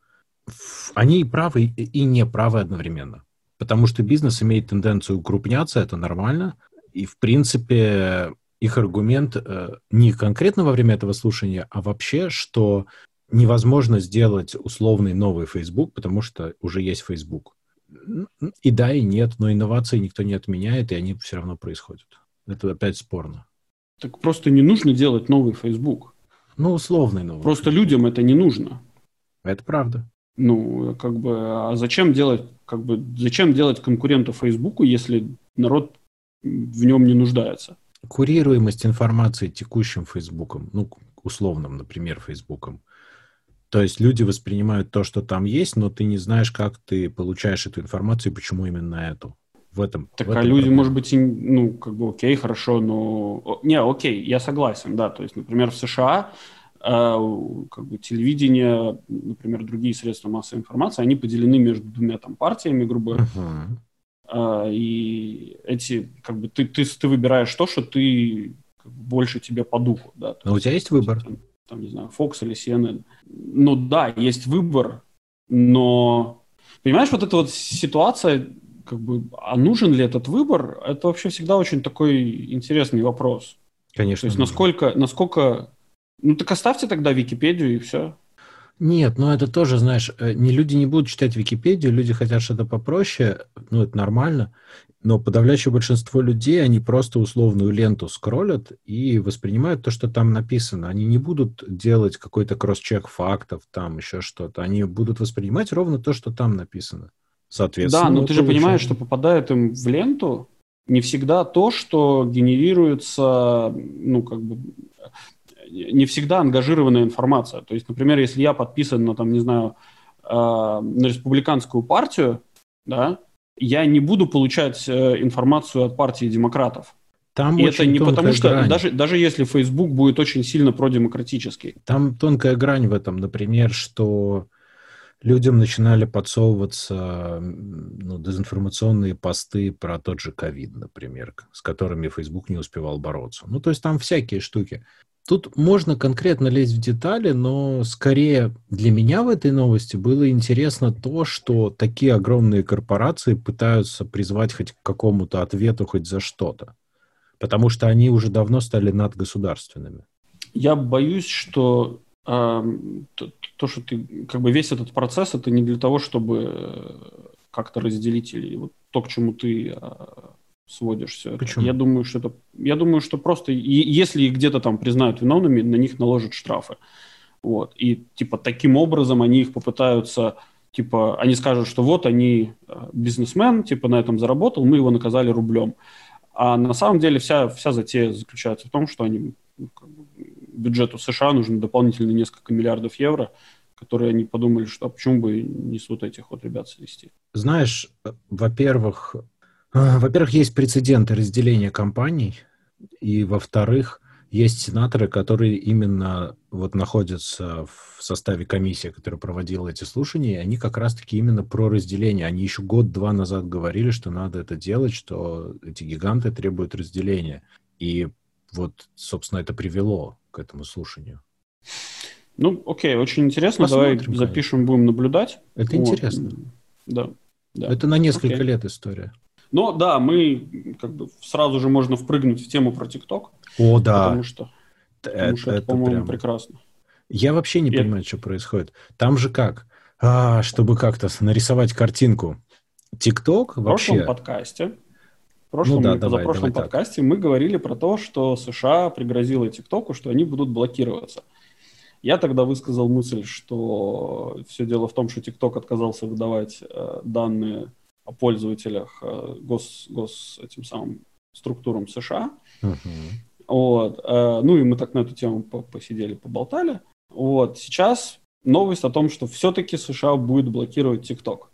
Они и правы, и не правы одновременно. Потому что бизнес имеет тенденцию укрупняться, это нормально. И, в принципе, их аргумент э, не конкретно во время этого слушания, а вообще, что невозможно сделать условный новый Facebook, потому что уже есть Facebook. И да, и нет, но инновации никто не отменяет, и они все равно происходят. Это опять спорно. Так просто не нужно делать новый Facebook. Ну, условный новый. Просто людям это не нужно. Это правда. Ну, как бы, а зачем делать, как бы, зачем делать конкурента Фейсбуку, если народ в нем не нуждается? Курируемость информации текущим Фейсбуком, ну, условным, например, Фейсбуком. То есть люди воспринимают то, что там есть, но ты не знаешь, как ты получаешь эту информацию и почему именно эту. В этом. Так в а этом люди, проблема. может быть, и, ну, как бы, окей, хорошо, но... Не, окей, я согласен, да. То есть, например, в США э, как бы телевидение, например, другие средства массовой информации, они поделены между двумя там партиями, грубо Мгм. э, и эти, как бы, ты, ты, ты выбираешь то, что ты как бы, больше тебе по духу, да. Но у тебя есть выбор. там, там, не знаю, Fox или CNN. Ну да, есть выбор, но понимаешь, вот эта вот ситуация, как бы, а нужен ли этот выбор, это вообще всегда очень такой интересный вопрос. Конечно. То есть нужно. насколько, насколько, ну так оставьте тогда Википедию и все. Нет, ну это тоже, знаешь, э, не люди не будут читать Википедию, люди хотят что-то попроще, ну это нормально, но подавляющее большинство людей, они просто условную ленту скроллят и воспринимают то, что там написано. Они не будут делать какой-то кросс-чек фактов, там еще что-то. Они будут воспринимать ровно то, что там написано. Соответственно, Да, но ты же получаем- понимаешь, что попадает им в ленту не всегда то, что генерируется, ну, как бы, не всегда ангажированная информация. То есть, например, если я подписан на, там, не знаю, э, на республиканскую партию, да, я не буду получать э, информацию от партии демократов. Там И это не потому, что грань. даже, даже если Facebook будет очень сильно продемократический. Там тонкая грань в этом, например, что людям начинали подсовываться ну, дезинформационные посты про тот же ковид, например, с которыми Facebook не успевал бороться. Ну, то есть там всякие штуки. Тут можно конкретно лезть в детали, но скорее для меня в этой новости было интересно то, что такие огромные корпорации пытаются призвать хоть к какому-то ответу хоть за что-то. Потому что они уже давно стали надгосударственными. Я боюсь, что эм, то, то, что ты, как бы весь этот процесс, это не для того, чтобы э, как-то разделить или вот то, к чему ты э, сводишь все это. Почему? Я думаю, что это, я думаю, что просто, и- если их где-то там признают виновными, на них наложат штрафы. Вот. И типа таким образом они их попытаются, типа, они скажут, что вот они э, бизнесмен, типа на этом заработал, мы его наказали рублем. А на самом деле вся, вся затея заключается в том, что они, ну, как бы, бюджету США нужно дополнительно несколько миллиардов евро, которые они подумали, что а почему бы не с вот этих вот ребят свести. Знаешь, во-первых, во-первых, есть прецеденты разделения компаний, и во-вторых, есть сенаторы, которые именно вот находятся в составе комиссии, которая проводила эти слушания, и они как раз-таки именно про разделение. Они еще год-два назад говорили, что надо это делать, что эти гиганты требуют разделения. И вот, собственно, это привело к этому слушанию. Ну, окей, очень интересно. Посмотрим, Давай запишем, будем наблюдать. Это Вот. интересно. Да. да. Это на несколько Окей. лет история. Но да, мы как бы сразу же можно впрыгнуть в тему про ТикТок, О, да. потому что, потому что это, по-моему, прям- прекрасно. Я вообще не Я- понимаю, что происходит. Там же как? А, чтобы как-то нарисовать картинку. ТикТок В прошлом вообще... подкасте, в прошлом Ну да, давай, позапрошлом давай так. подкасте мы говорили про то, что США пригрозила ТикТоку, что они будут блокироваться. Я тогда высказал мысль, что все дело в том, что ТикТок отказался выдавать э, данные пользователях э, гос, гос этим самым структурам США. Мгм. Вот. э, Ну и мы так на эту тему по- посидели, поболтали. Вот. Сейчас новость о том, что все-таки США будет блокировать ТикТок.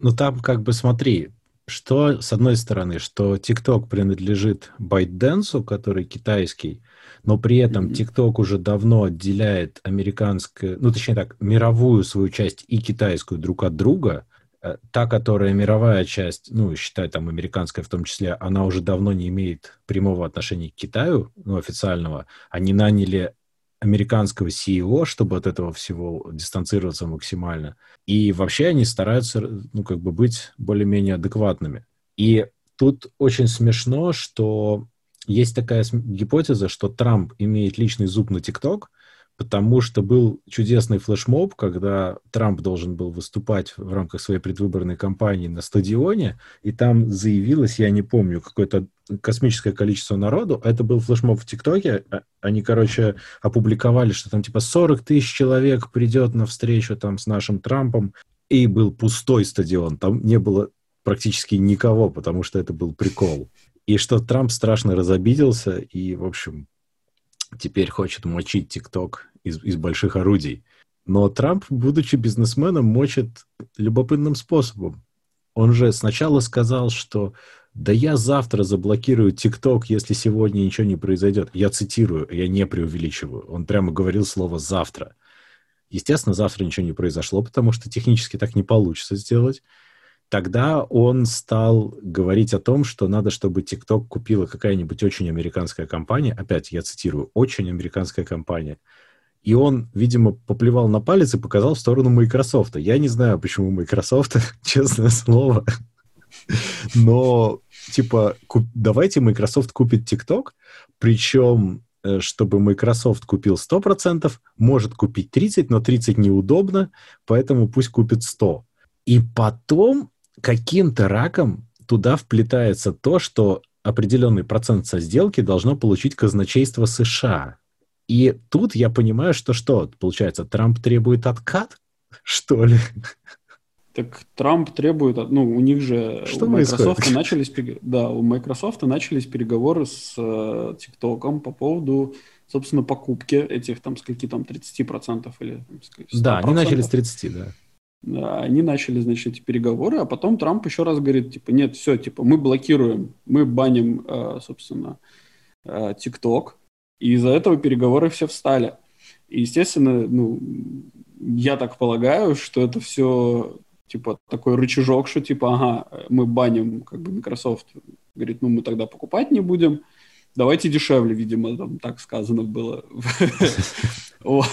Ну там как бы смотри, что с одной стороны, что TikTok принадлежит ByteDance, который китайский, но при этом TikTok уже давно отделяет американскую, ну, точнее так, мировую свою часть и китайскую друг от друга. Э, та, которая мировая часть, ну, считай, там, американская в том числе, она уже давно не имеет прямого отношения к Китаю, ну, официального. Они наняли американского CEO, чтобы от этого всего дистанцироваться максимально. И вообще они стараются, ну, как бы быть более-менее адекватными. И тут очень смешно, что есть такая гипотеза, что Трамп имеет личный зуб на ТикТок, потому что был чудесный флешмоб, когда Трамп должен был выступать в рамках своей предвыборной кампании на стадионе, и там заявилось, я не помню, какое-то космическое количество народу. Это был флешмоб в ТикТоке. А, они, короче, опубликовали, что там типа 40 тысяч человек придет на встречу там с нашим Трампом, и был пустой стадион. Там не было практически никого, потому что это был прикол. И что Трамп страшно разобиделся и, в общем, теперь хочет мочить ТикТок из, из больших орудий. Но Трамп, будучи бизнесменом, мочит любопытным способом. Он же сначала сказал, что да я завтра заблокирую ТикТок, если сегодня ничего не произойдет. Я цитирую, я не преувеличиваю. Он прямо говорил слово «завтра». Естественно, завтра ничего не произошло, потому что технически так не получится сделать. Тогда он стал говорить о том, что надо, чтобы TikTok купила какая-нибудь очень американская компания. Опять, я цитирую, очень американская компания. И он, видимо, поплевал на палец и показал в сторону Microsoft. Я не знаю, почему Microsoft, честное слово. Но, типа, куп... давайте Microsoft купит TikTok, причем э, чтобы Microsoft купил 100%, может купить 30%, но 30% неудобно, поэтому пусть купит 100%. И потом каким-то раком туда вплетается то, что определенный процент со сделки должно получить казначейство США. И тут я понимаю, что что, получается, Трамп требует откат, что ли? Так Трамп требует, ну, у них же что у Microsoft начались, да, у Microsoft начались переговоры с э, TikTok по поводу, собственно, покупки этих там скольки там 30% или 100%. Да, они начали с 30, да они начали, значит, эти переговоры, а потом Трамп еще раз говорит, типа, нет, все, типа, мы блокируем, мы баним, э, собственно, э, ТикТок, и из-за этого переговоры все встали. И, естественно, ну, я так полагаю, что это все, типа, такой рычажок, что, типа, ага, мы баним, как бы, Microsoft говорит, ну, мы тогда покупать не будем, давайте дешевле, видимо, там так сказано было. Вот.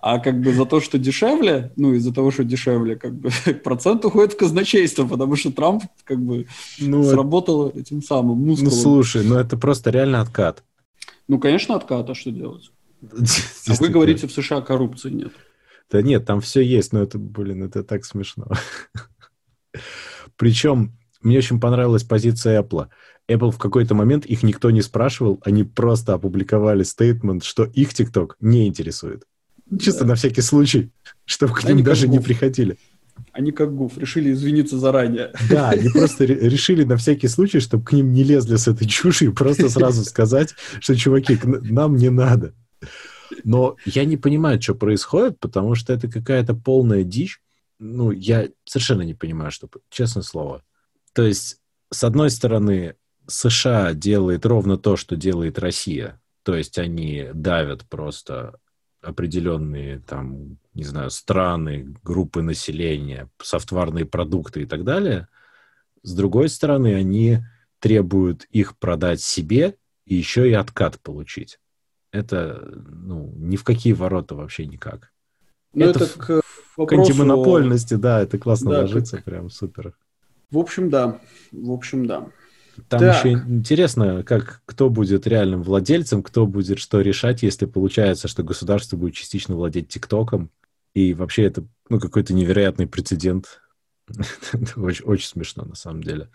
А как бы за то, что дешевле, ну, из-за того, что дешевле, как бы процент уходит в казначейство, потому что Трамп как бы ну, сработал этим самым мускулом. Ну, слушай, ну это просто реально откат. Ну, конечно, откат, а что делать? А вы говорите, в США коррупции нет. Да нет, там все есть, но это, блин, это так смешно. Причем мне очень понравилась позиция Apple. Apple в какой-то момент их никто не спрашивал, они просто опубликовали стейтмент, что их TikTok не интересует. Чисто да. на всякий случай, чтобы к ним они даже не приходили. Они как гуф, решили извиниться заранее. Да, они просто решили на всякий случай, чтобы к ним не лезли с этой чушью, просто сразу сказать, что, чуваки, нам не надо. Но я не понимаю, что происходит, потому что это какая-то полная дичь. Ну, я совершенно не понимаю, что, честное слово. То есть, с одной стороны, США делает ровно то, что делает Россия. То есть они давят просто определенные там, не знаю, страны, группы населения, софтварные продукты и так далее. С другой стороны, они требуют их продать себе и еще и откат получить. Это, ну, ни в какие ворота вообще никак. Ну, это, это к, вопросу... к антимонопольности, да, это классно да, ложится, как... прям супер. В общем, да. В общем, да. Там так. еще интересно, как кто будет реальным владельцем, кто будет что решать, если получается, что государство будет частично владеть ТикТоком. И вообще это ну, какой-то невероятный прецедент. очень, очень смешно, на самом деле.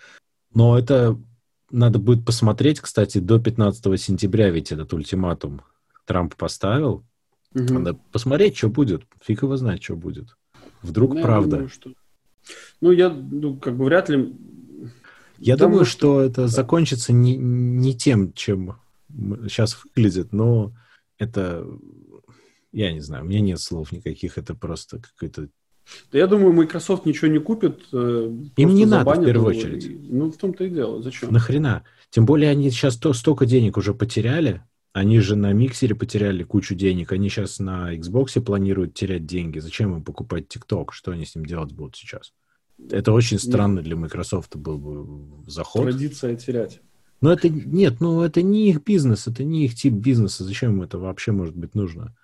Но это надо будет посмотреть, кстати, до 15 сентября ведь этот ультиматум Трамп поставил. Угу. Надо посмотреть, что будет. Фиг его знает, что будет. Вдруг ну, правда. Думаю, что... Ну, я, ну, как бы вряд ли я Потому думаю, что это закончится не, не тем, чем сейчас выглядит, но это, я не знаю, у меня нет слов никаких, это просто какой-то... Да я думаю, Microsoft ничего не купит. Э, Им не надо, в первую его. очередь. Ну, в том-то и дело. Зачем? Нахрена? Тем более они сейчас то, столько денег уже потеряли, Они же на миксере потеряли кучу денег, они сейчас на Xbox планируют терять деньги. Зачем им покупать TikTok? Что они с ним делать будут сейчас? Это очень странно для Microsoft был бы заход. Традиция терять. Но это нет, ну это не их бизнес, это не их тип бизнеса. Зачем им это вообще может быть нужно?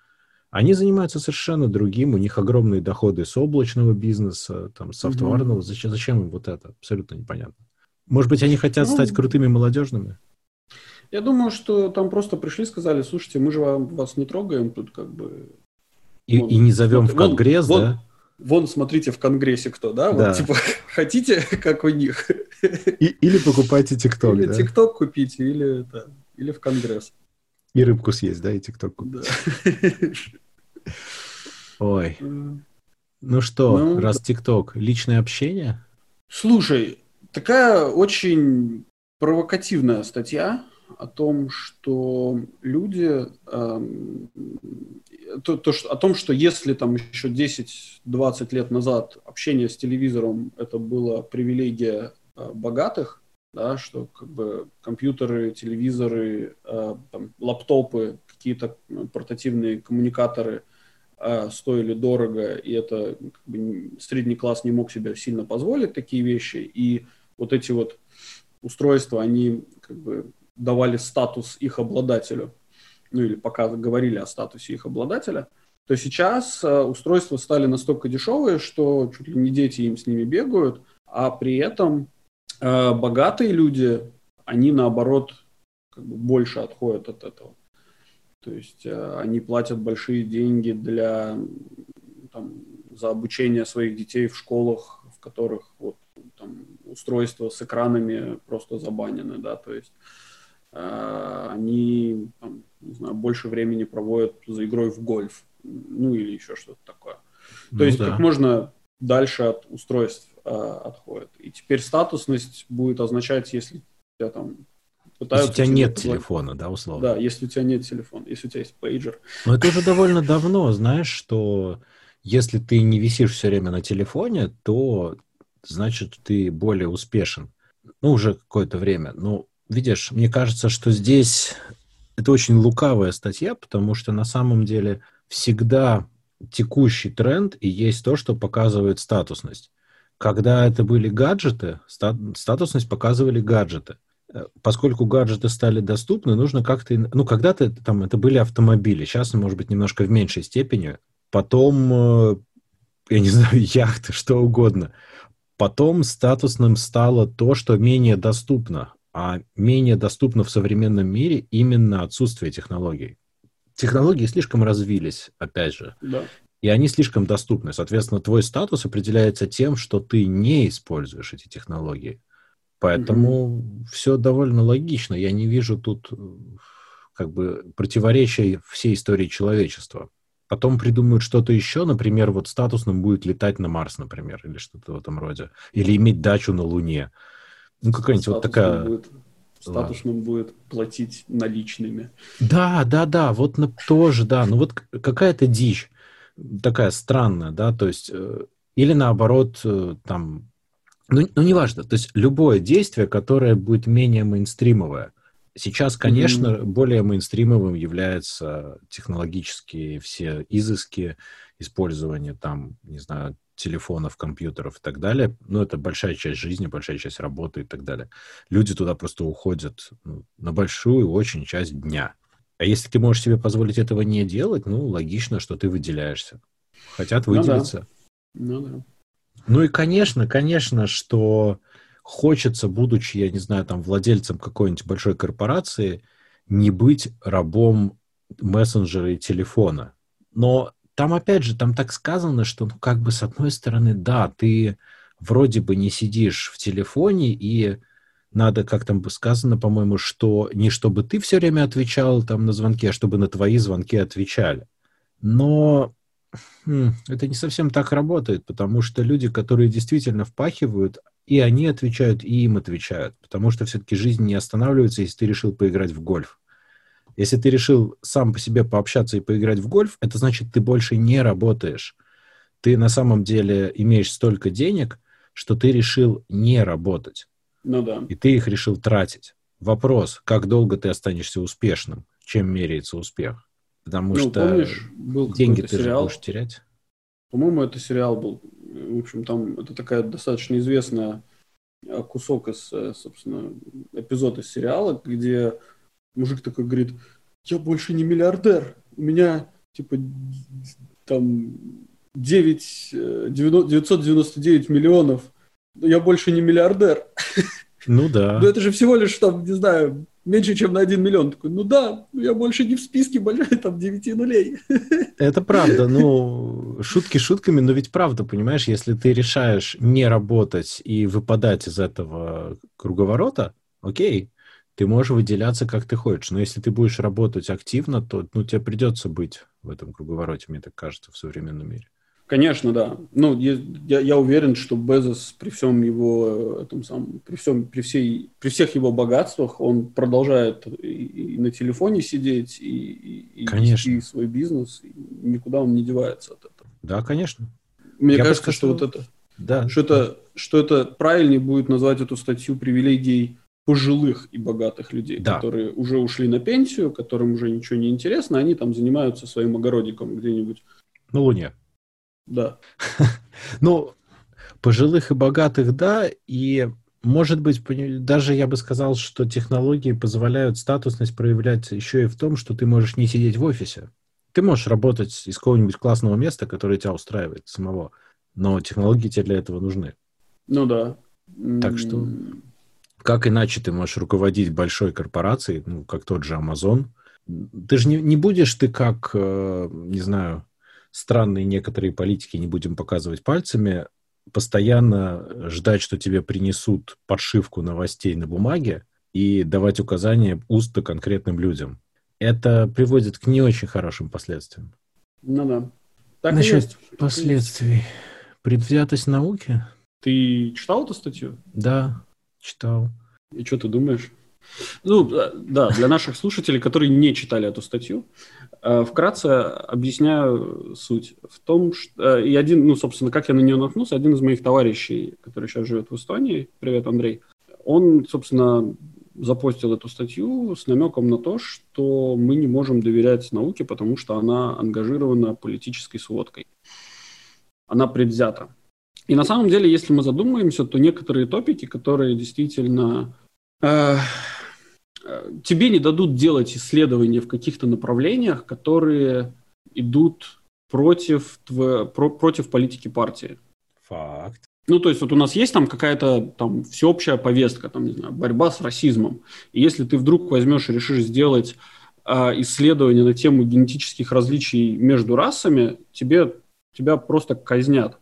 Они занимаются совершенно другим, у них огромные доходы с облачного бизнеса, там, с софтварного. Mm-hmm. Зачем, зачем им вот это? Абсолютно непонятно. Может быть, они хотят ну, стать крутыми молодежными? Я думаю, что там просто пришли, сказали, слушайте, мы же вас не трогаем тут как бы. И, вон, и не зовем смотри, в Конгресс, вон, да? Вон, смотрите, в Конгрессе кто, да? да. Вот, типа, хотите, как у них? И, или покупайте ТикТок, Или да? ТикТок купите, или, да, или в Конгресс. И рыбку съесть, да, и ТикТок купить. Да. Ой. Ну что, ну, раз ТикТок, личное общение? Слушай, такая очень провокативная статья о том, что люди, э, то, то, что, о том, что если там еще 10-20 лет назад общение с телевизором это была привилегия э, богатых, да, что как бы компьютеры, телевизоры, э, там, лаптопы, какие-то портативные коммуникаторы э, стоили дорого, и это как бы, средний класс не мог себе сильно позволить такие вещи, и вот эти вот устройства, они как бы давали статус их обладателю, ну или пока говорили о статусе их обладателя, то сейчас э, устройства стали настолько дешевые, что чуть ли не дети им с ними бегают, а при этом э, богатые люди, они наоборот как бы больше отходят от этого. То есть э, они платят большие деньги для там, за обучение своих детей в школах, в которых вот, там, устройства с экранами просто забанены, да, то есть они там, не знаю, больше времени проводят за игрой в гольф, ну или еще что-то такое. То ну, есть да. как можно дальше от устройств э, отходят. И теперь статусность будет означать, если тебя там пытаются... Если у тебя нет телефона, да, условно? Да, если у тебя нет телефона, если у тебя есть пейджер. Но это уже довольно давно, знаешь, что если ты не висишь все время на телефоне, то значит ты более успешен. Ну, уже какое-то время. Ну, видишь, мне кажется, что здесь это очень лукавая статья, потому что на самом деле всегда текущий тренд и есть то, что показывает статусность. Когда это были гаджеты, статусность показывали гаджеты. Э, поскольку гаджеты стали доступны, нужно как-то... Ну, когда-то там это были автомобили, сейчас, может быть, немножко в меньшей степени. Потом, э, я не знаю, яхты, что угодно. Потом статусным стало то, что менее доступно а менее доступно в современном мире именно отсутствие технологий. Технологии слишком развились, опять же. Да. И они слишком доступны. Соответственно, твой статус определяется тем, что ты не используешь эти технологии. Поэтому mm-hmm. все довольно логично. Я не вижу тут э, как бы противоречия всей истории человечества. Потом придумают что-то еще, например, вот статусным будет летать на Марс, например, или что-то в этом роде. Или иметь дачу на Луне. Ну, какая-нибудь вот такая... Будет, статусным да. будет платить наличными. Да, да, да, вот на, тоже, да. Ну, вот какая-то дичь такая странная, да, то есть... Э, или наоборот, э, там... Ну, ну, неважно. То есть любое действие, которое будет менее мейнстримовое. Сейчас, конечно, mm-hmm. более мейнстримовым являются технологические все изыски, использование там, не знаю, телефонов, компьютеров и так далее. Ну, это большая часть жизни, большая часть работы и так далее. Люди туда просто уходят ну, на большую очень часть дня. А если ты можешь себе позволить этого не делать, ну, логично, что ты выделяешься. Хотят выделиться. Ну да. Ну, да. ну и, конечно, конечно, что хочется, будучи, я не знаю, там, владельцем какой-нибудь большой корпорации, не быть рабом мессенджера и телефона. Но там, опять же, там так сказано, что, ну, как бы, с одной стороны, да, ты вроде бы не сидишь в телефоне, и надо, как там сказано, по-моему, что не чтобы ты все время отвечал там на звонки, а чтобы на твои звонки отвечали. Но хм, это не совсем так работает, потому что люди, которые действительно впахивают, и они отвечают, и им отвечают, потому что все-таки жизнь не останавливается, если ты решил поиграть в гольф. Если ты решил сам по себе пообщаться и поиграть в гольф, это значит, ты больше не работаешь. Ты на самом деле имеешь столько денег, что ты решил не работать. Ну да. И ты их решил тратить. Вопрос, как долго ты останешься успешным? чем меряется успех. Потому Ну, что помнишь, был деньги ты же сериал, будешь терять. по-моему, это сериал был. В общем, там это такая достаточно известная э, кусок из, э, собственно, эпизод из сериала, где мужик такой говорит, я больше не миллиардер, у меня, типа, там 9, э, 90 999 миллионов, но я больше не миллиардер. Ну да. Ну это же всего лишь, там, не знаю, меньше, чем на 1 миллион. Такой, ну да, я больше не в списке большой, там, 9 нулей. Это правда. Ну, шутки шутками, но ведь правда, понимаешь, если ты решаешь не работать и выпадать из этого круговорота, окей, ты можешь выделяться как ты хочешь. Но если ты будешь работать активно, то ну, тебе придется быть в этом круговороте, мне так кажется, в современном мире. Конечно, да. Ну, я, я, уверен, что Безос при всем его этом самом, при всем, при всей, при всех его богатствах, он продолжает и, и на телефоне сидеть, и, и, и Конечно. вести свой бизнес, и никуда он не девается от этого. Да, конечно. Мне Я кажется, что сказал- вот это, Да. что это, что это правильнее будет назвать эту статью привилегией пожилых и богатых людей, Да. которые уже ушли на пенсию, которым уже ничего не интересно, они там занимаются своим огородиком где-нибудь. На Луне. Да. Ну, пожилых и богатых, да, и может быть, даже я бы сказал, что технологии позволяют статусность проявлять еще и в том, что ты можешь не сидеть в офисе. Ты можешь работать из какого-нибудь классного места, которое тебя устраивает самого, но технологии тебе для этого нужны. Ну да. Так что- Как иначе ты можешь руководить большой корпорацией, ну, как тот же Amazon? Ты же не, не будешь ты как, э, не знаю, странные некоторые политики, не будем показывать пальцами, постоянно ждать, что тебе принесут подшивку новостей на бумаге и давать указания устно конкретным людям. Это приводит к не очень хорошим последствиям. Ну да. Так Насчет есть. Последствий. Предвзятость науки? Ты читал эту статью? Да, читал. И что ты думаешь? Ну, да, да, для наших слушателей, которые не читали эту статью, э, вкратце объясняю суть. В том, что... э, И один, ну, собственно, как я на нее наткнулся, один из моих товарищей, который сейчас живет в Эстонии, привет, Андрей, он, собственно, запостил эту статью с намеком на то, что мы не можем доверять науке, потому что она ангажирована политической сводкой. Она предвзята. И на самом деле, если мы задумаемся, то некоторые топики, которые действительно э, э, тебе не дадут делать исследования в каких-то направлениях, которые идут против, тв- про- против политики партии. Факт. Ну, то есть вот у нас есть там какая-то там всеобщая повестка, там, не знаю, борьба с расизмом. И если ты вдруг возьмешь и решишь сделать э, исследование на тему генетических различий между расами, тебе, тебя просто казнят.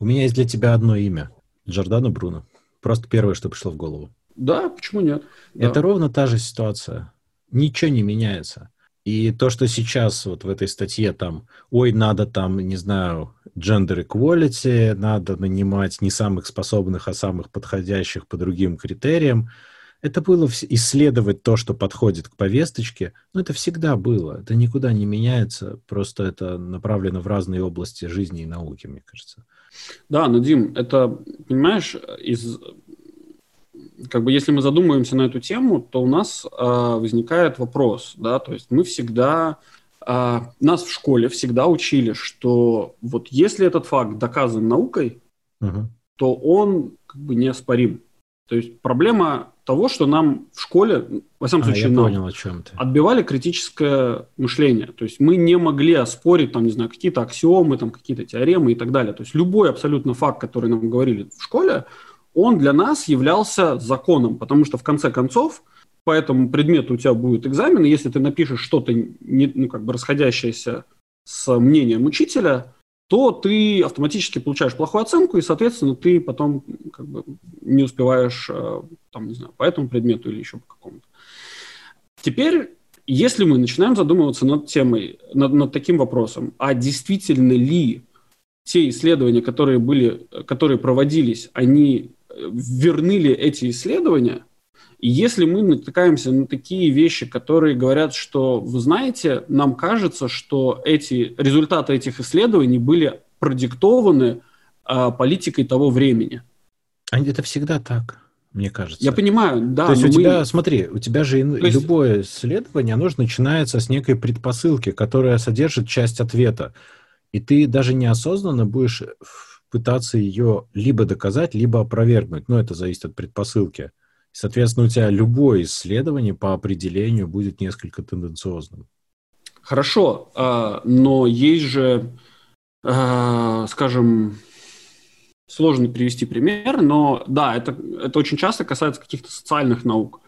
У меня есть для тебя одно имя. Джордано Бруно. Просто первое, что пришло в голову. Да, почему нет? Да. Это ровно та же ситуация. Ничего не меняется. И то, что сейчас вот в этой статье там, ой, надо там, не знаю, gender equality, надо нанимать не самых способных, а самых подходящих по другим критериям, это было исследовать то, что подходит к повесточке, но это всегда было, это никуда не меняется, просто это направлено в разные области жизни и науки, мне кажется. Да, но, Дим, это, понимаешь, из... Как бы если мы задумываемся на эту тему, то у нас э, возникает вопрос, да, то есть мы всегда, э, нас в школе всегда учили, что вот если этот факт доказан наукой, Мгм. то он как бы неоспорим. То есть проблема того, что нам в школе, во всяком А, случае, я нам, понял, о чем ты. отбивали критическое мышление. То есть мы не могли оспорить, там, не знаю, какие-то аксиомы, там, какие-то теоремы и так далее. То есть любой абсолютно факт, который нам говорили в школе, он для нас являлся законом, потому что в конце концов по этому предмету у тебя будет экзамен, и если ты напишешь что-то не, ну, как бы расходящееся с мнением учителя, то ты автоматически получаешь плохую оценку, и, соответственно, ты потом как бы не успеваешь, э, там, не знаю, по этому предмету или еще по какому-то. Теперь, если мы начинаем задумываться над темой, над, над таким вопросом, а действительно ли те исследования, которые были, которые проводились, они э, верны ли эти исследования? И если мы натыкаемся на такие вещи, которые говорят, что, вы знаете, нам кажется, что эти результаты этих исследований были продиктованы а, политикой того времени. А Это всегда так. мне кажется. Я понимаю, да. То есть у мы... тебя, смотри, у тебя же есть... любое исследование, оно же начинается с некой предпосылки, которая содержит часть ответа. И ты даже неосознанно будешь пытаться ее либо доказать, либо опровергнуть. Но это зависит от предпосылки. Соответственно, у тебя любое исследование по определению будет несколько тенденциозным. Хорошо, а, но есть же, а, скажем, сложно привести пример, но да, это, это очень часто касается каких-то социальных наук.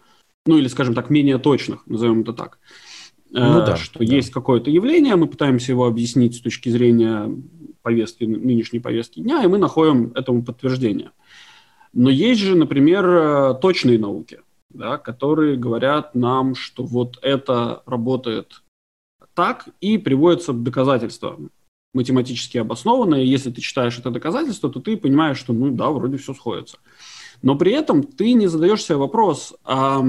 Ну или, скажем так, менее точных, назовем это так. Ну, а, да, что да. есть какое-то явление, мы пытаемся его объяснить с точки зрения повестки, нынешней повестки дня, и мы находим этому подтверждение. Но есть же, например, э, точные науки, да, которые говорят нам, что вот это работает так, и приводятся доказательства математически обоснованные. Если ты читаешь это доказательство, то ты понимаешь, что, ну да, вроде все сходится. Но при этом ты не задаешь себе вопрос, а,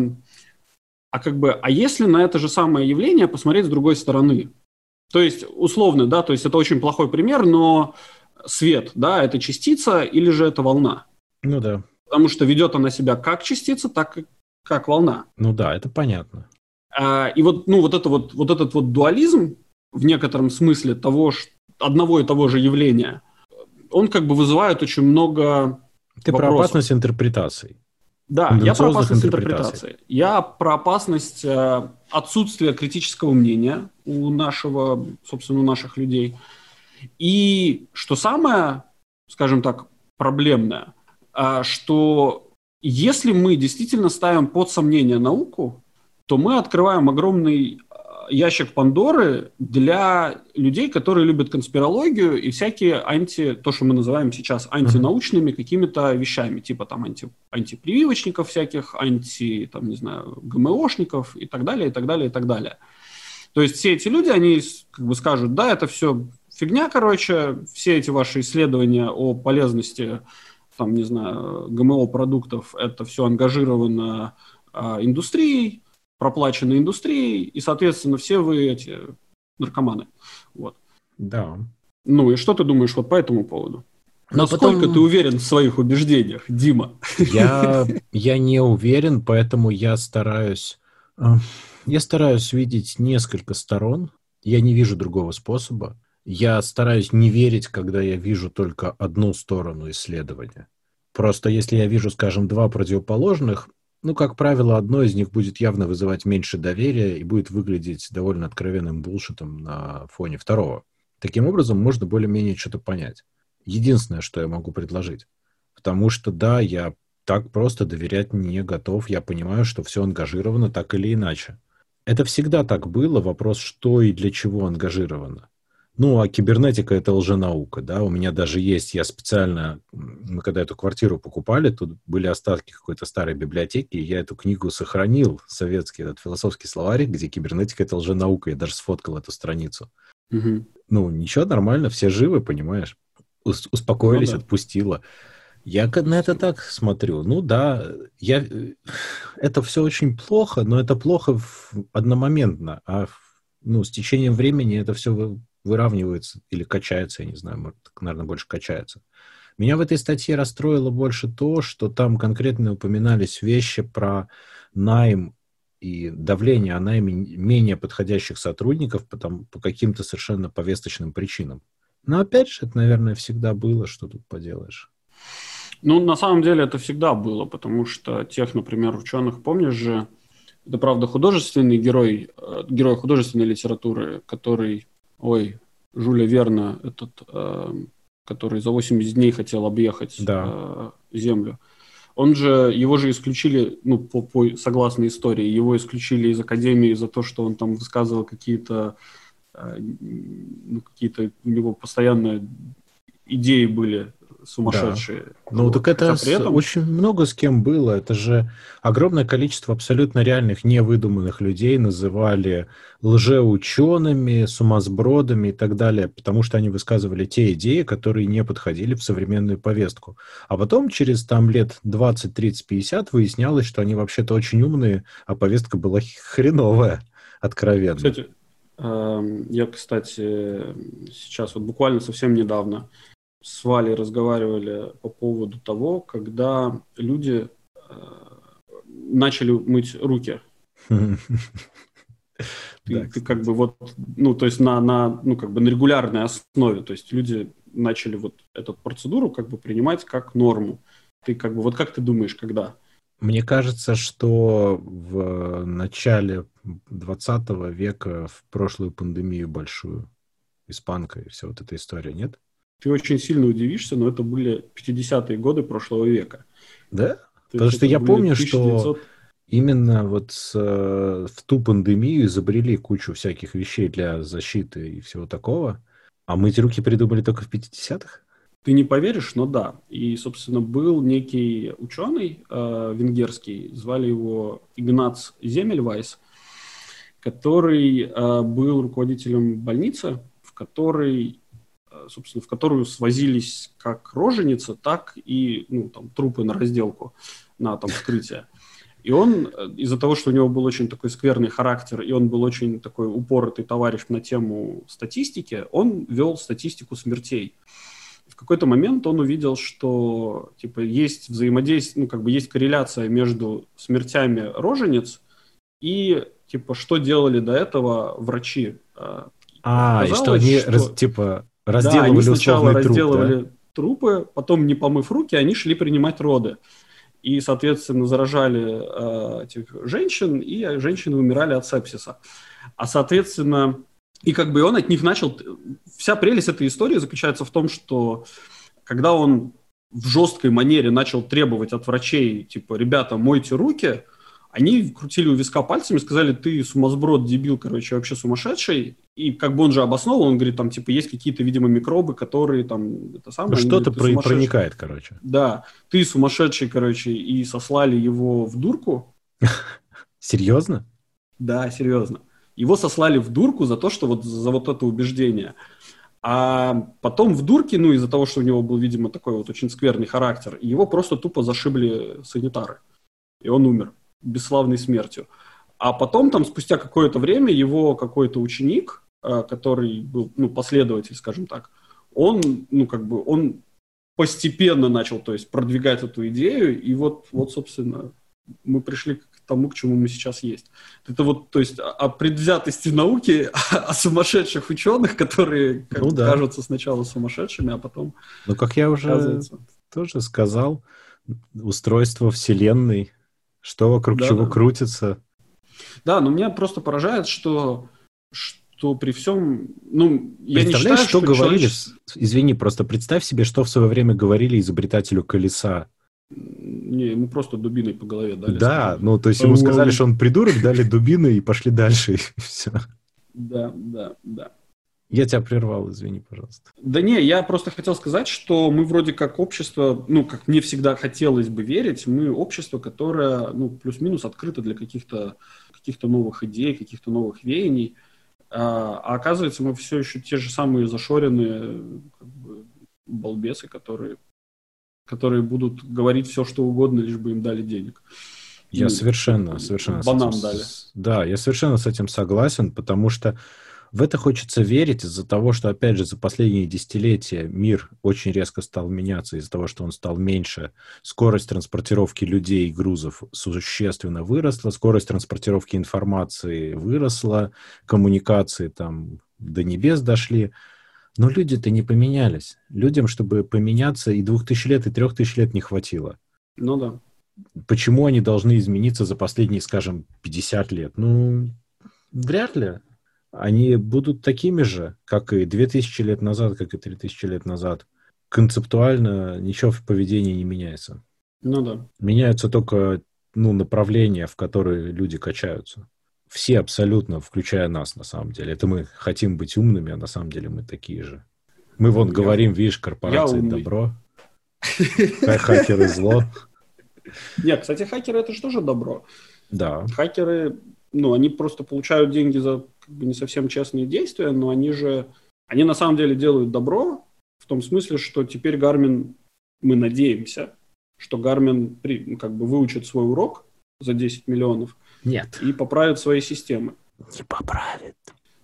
а как бы, а если на это же самое явление посмотреть с другой стороны? То есть, условно, да, то есть это очень плохой пример, но свет, да, это частица или же это волна? Ну да. Потому что ведет она себя как частица, так и как волна. Ну да, это понятно. А, и вот, ну, вот, это вот, вот этот вот дуализм в некотором смысле того, что, одного и того же явления, он как бы вызывает очень много Ты вопросов. про опасность интерпретаций. Да, я про опасность интерпретации. Я про опасность э, отсутствия критического мнения у нашего, собственно, у наших людей. И что самое, скажем так, проблемное, что если мы действительно ставим под сомнение науку, то мы открываем огромный ящик Пандоры для людей, которые любят конспирологию и всякие анти, то, что мы называем сейчас антинаучными какими-то вещами, типа там анти, антипрививочников всяких, анти, там, не знаю, ГМОшников и так далее, и так далее, и так далее. То есть все эти люди, они как бы скажут, да, это все фигня, короче, все эти ваши исследования о полезности, там, не знаю, ГМО-продуктов, это все ангажировано а, индустрией, проплачены индустрией, и, соответственно, все вы эти наркоманы. Вот. Да. Ну и что ты думаешь вот по этому поводу? Но Насколько потом... ты уверен в своих убеждениях, Дима? Я, я не уверен, поэтому я стараюсь... Э, я стараюсь видеть несколько сторон. Я не вижу другого способа. Я стараюсь не верить, когда я вижу только одну сторону исследования. Просто если я вижу, скажем, два противоположных, ну, как правило, одно из них будет явно вызывать меньше доверия и будет выглядеть довольно откровенным булшитом на фоне второго. Таким образом, можно более-менее что-то понять. Единственное, что я могу предложить. Потому что, да, я так просто доверять не готов. Я понимаю, что все ангажировано так или иначе. Это всегда так было. Вопрос, что и для чего ангажировано. Ну, а кибернетика — это лженаука, да, у меня даже есть, я специально, мы когда эту квартиру покупали, тут были остатки какой-то старой библиотеки, и я эту книгу сохранил, советский этот философский словарь, где кибернетика — это лженаука, я даже сфоткал эту страницу. Угу. Ну, ничего, нормально, все живы, понимаешь, Ус- успокоились, ну, да. отпустило. Я на это так смотрю. Ну да, я... это все очень плохо, но это плохо в... одномоментно, а ну, с течением времени это все выравнивается или качается, я не знаю, может, наверное, больше качается. Меня в этой статье расстроило больше то, что там конкретно упоминались вещи про найм и давление о найме менее подходящих сотрудников потому, по каким-то совершенно повесточным причинам. Но опять же, это, наверное, всегда было, что тут поделаешь. Ну, на самом деле это всегда было, потому что тех, например, ученых, помнишь же, это, правда, художественный герой, э, герой художественной литературы, который ой, Жюля Верна, этот, э, который за 80 дней хотел объехать да. э, Землю. Он же, его же исключили, ну, по, по, согласно истории, его исключили из Академии за то, что он там высказывал какие-то, э, ну, какие-то у него постоянно идеи были сумасшедшие. Да. Ну, вот. так это а этом... очень много с кем было. Это же огромное количество абсолютно реальных, невыдуманных людей называли лжеучеными, сумасбродами и так далее, потому что они высказывали те идеи, которые не подходили в современную повестку. А потом, через там лет 20, 30, 50, выяснялось, что они вообще-то очень умные, а повестка была хреновая, откровенно. Кстати, эм, я, кстати, сейчас вот буквально совсем недавно с Валей разговаривали по поводу того, когда люди начали мыть руки. Ты, ты как бы вот, ну, то есть на, на, ну, как бы на регулярной основе, то есть люди начали вот эту процедуру как бы принимать как норму. Ты как бы, вот как ты думаешь, когда? Мне кажется, что в начале 20 века, в прошлую пандемию большую, испанка и вся вот эта история, нет? Ты очень сильно удивишься, но это были 50-е годы прошлого века. Да? То Потому что я помню, 1900... что именно вот с, э, в ту пандемию изобрели кучу всяких вещей для защиты и всего такого. А мыть руки придумали только в 50-х? Ты не поверишь, но да. И, собственно, был некий ученый э, венгерский, звали его Игнац Земельвайс, который э, был руководителем больницы, в которой, собственно, в которую свозились как роженицы, так и ну, там, трупы на разделку, на там, вскрытие. И он, э, из-за того, что у него был очень такой скверный характер, и он был очень такой упоротый товарищ на тему статистики, он вел статистику смертей. В какой-то момент он увидел, что типа есть взаимодействие, ну как бы есть корреляция между смертями рожениц и типа что делали до этого врачи. А, а и что они что... Раз, типа разделывали да, они сначала труп, разделывали да? трупы, потом не помыв руки, они шли принимать роды и, соответственно, заражали э, этих женщин, и женщины умирали от сепсиса. А, соответственно, и как бы он от них начал... Вся прелесть этой истории заключается в том, что когда он в жесткой манере начал требовать от врачей, типа, ребята, мойте руки, они крутили у виска пальцами, сказали, ты сумасброд, дебил, короче, вообще сумасшедший. И как бы он же обосновал, он говорит, там, типа, есть какие-то, видимо, микробы, которые там, это самое... Ну, что-то про- проникает, короче. Да, ты сумасшедший, короче, и сослали его в дурку. Серьезно? Да, серьезно. Его сослали в дурку за то, что вот за вот это убеждение. А потом в дурке, ну, из-за того, что у него был, видимо, такой вот очень скверный характер, его просто тупо зашибли санитары. И он умер бесславной смертью. А потом, там, спустя какое-то время, его какой-то ученик, э, который был, ну, последователь, скажем так, он, ну, как бы, он постепенно начал, то есть, продвигать эту идею, и вот, вот, собственно, мы пришли к тому, к чему мы сейчас есть. Это вот, то есть, о предвзятости науки, о сумасшедших ученых, которые ну, да. кажутся сначала сумасшедшими, а потом... Ну, как я уже тоже сказал, устройство Вселенной что вокруг да, чего да. крутится. Да, но меня просто поражает, что, что при всем... Ну, я не считаю, что, что говорили... Человечество... Извини, просто представь себе, что в свое время говорили изобретателю колеса. Не, ему просто дубиной по голове дали. Да, сказать. ну, то есть ему сказали, что он придурок, дали дубины и пошли дальше, и все. Да, да, да. Я тебя прервал, извини, пожалуйста. Да не, я просто хотел сказать, что мы вроде как общество, ну, как мне всегда хотелось бы верить, мы общество, которое, ну, плюс-минус открыто для каких-то каких новых идей, каких-то новых веяний. А, а оказывается, мы все еще те же самые зашоренные как бы, балбесы, которые, которые будут говорить все, что угодно, лишь бы им дали денег. Я ну, совершенно, совершенно... Банан этим, дали. Да, я совершенно с этим согласен, потому что в это хочется верить из-за того, что, опять же, за последние десятилетия мир очень резко стал меняться, из-за того, что он стал меньше. Скорость транспортировки людей и грузов существенно выросла, скорость транспортировки информации выросла, коммуникации там до небес дошли. Но люди-то не поменялись. Людям, чтобы поменяться, и двух тысяч лет, и трех тысяч лет не хватило. Ну да. Почему они должны измениться за последние, скажем, 50 лет? Ну, вряд ли они будут такими же, как и 2000 лет назад, как и 3000 лет назад. Концептуально ничего в поведении не меняется. Ну да. Меняются только ну, направления, в которые люди качаются. Все абсолютно, включая нас, на самом деле. Это мы хотим быть умными, а на самом деле мы такие же. Мы вон я, говорим, видишь, корпорации добро, хакеры зло. Нет, кстати, хакеры это же тоже добро. Да. Хакеры, ну, они просто получают деньги за как бы не совсем честные действия, но они же, они на самом деле делают добро в том смысле, что теперь Гармин, мы надеемся, что Гармин ну, как бы выучит свой урок за 10 миллионов Нет. и поправит свои системы. Не поправит.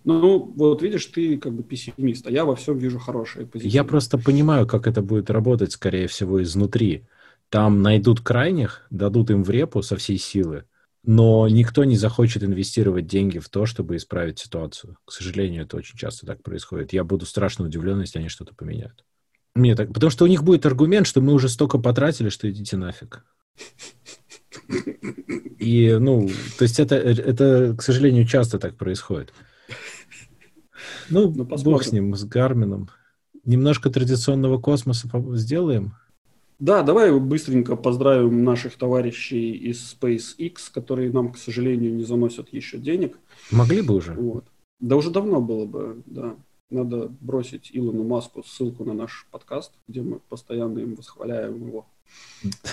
Ну, вот видишь, ты как бы пессимист, а я во всем вижу хорошее. Я просто понимаю, как это будет работать, скорее всего, изнутри. Там найдут крайних, дадут им в репу со всей силы, но никто не захочет инвестировать деньги в то, чтобы исправить ситуацию. К сожалению, это очень часто так происходит. Я буду страшно удивлен, если они что-то поменяют. Мне так, потому что у них будет аргумент, что мы уже столько потратили, что идите нафиг. И, ну, то есть это, это, к сожалению, часто так происходит. Ну, ну бог с ним, с Гармином. Немножко традиционного космоса сделаем. Да, давай быстренько поздравим наших товарищей из SpaceX, которые нам, к сожалению, не заносят еще денег. Могли бы уже. Вот. Да уже давно было бы, да. Надо бросить Илону Маску ссылку на наш подкаст, где мы постоянно им восхваляем его.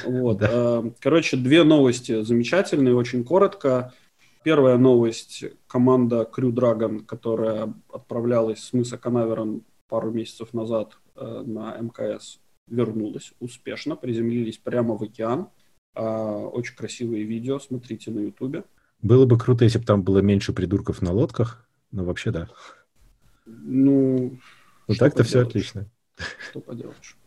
Вот. Э, короче, две новости замечательные, очень коротко. Первая новость. Команда Crew Dragon, которая отправлялась с мыса Канаверон пару месяцев назад э, на МКС, вернулась успешно, приземлились прямо в океан. Э, очень красивые видео, смотрите на Ютубе. Было бы круто, если бы там было меньше придурков на лодках, но вообще да. Ну, ну так-то все отлично. Что поделаешь.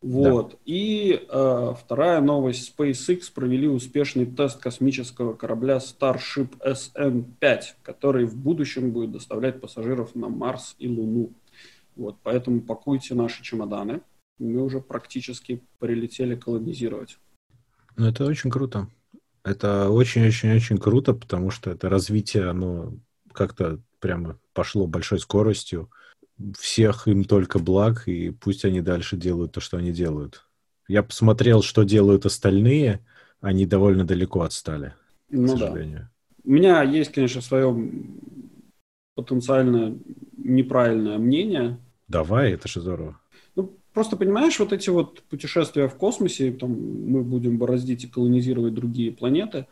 Вот. Да. И э, вторая новость. SpaceX провели успешный тест космического корабля Starship SN-5, который в будущем будет доставлять пассажиров на Марс и Луну. Вот, поэтому пакуйте наши чемоданы. Мы уже практически прилетели колонизировать. Ну, это очень круто. Это очень-очень-очень круто, потому что это развитие, оно как-то прямо пошло большой скоростью всех им только благ, и пусть они дальше делают то, что они делают. Я посмотрел, что делают остальные, они довольно далеко отстали, ну, к сожалению. Да. У меня есть, конечно, свое потенциально неправильное мнение. Давай, это же здорово. Просто понимаешь, вот эти вот путешествия в космосе, там мы будем бороздить и колонизировать другие планеты.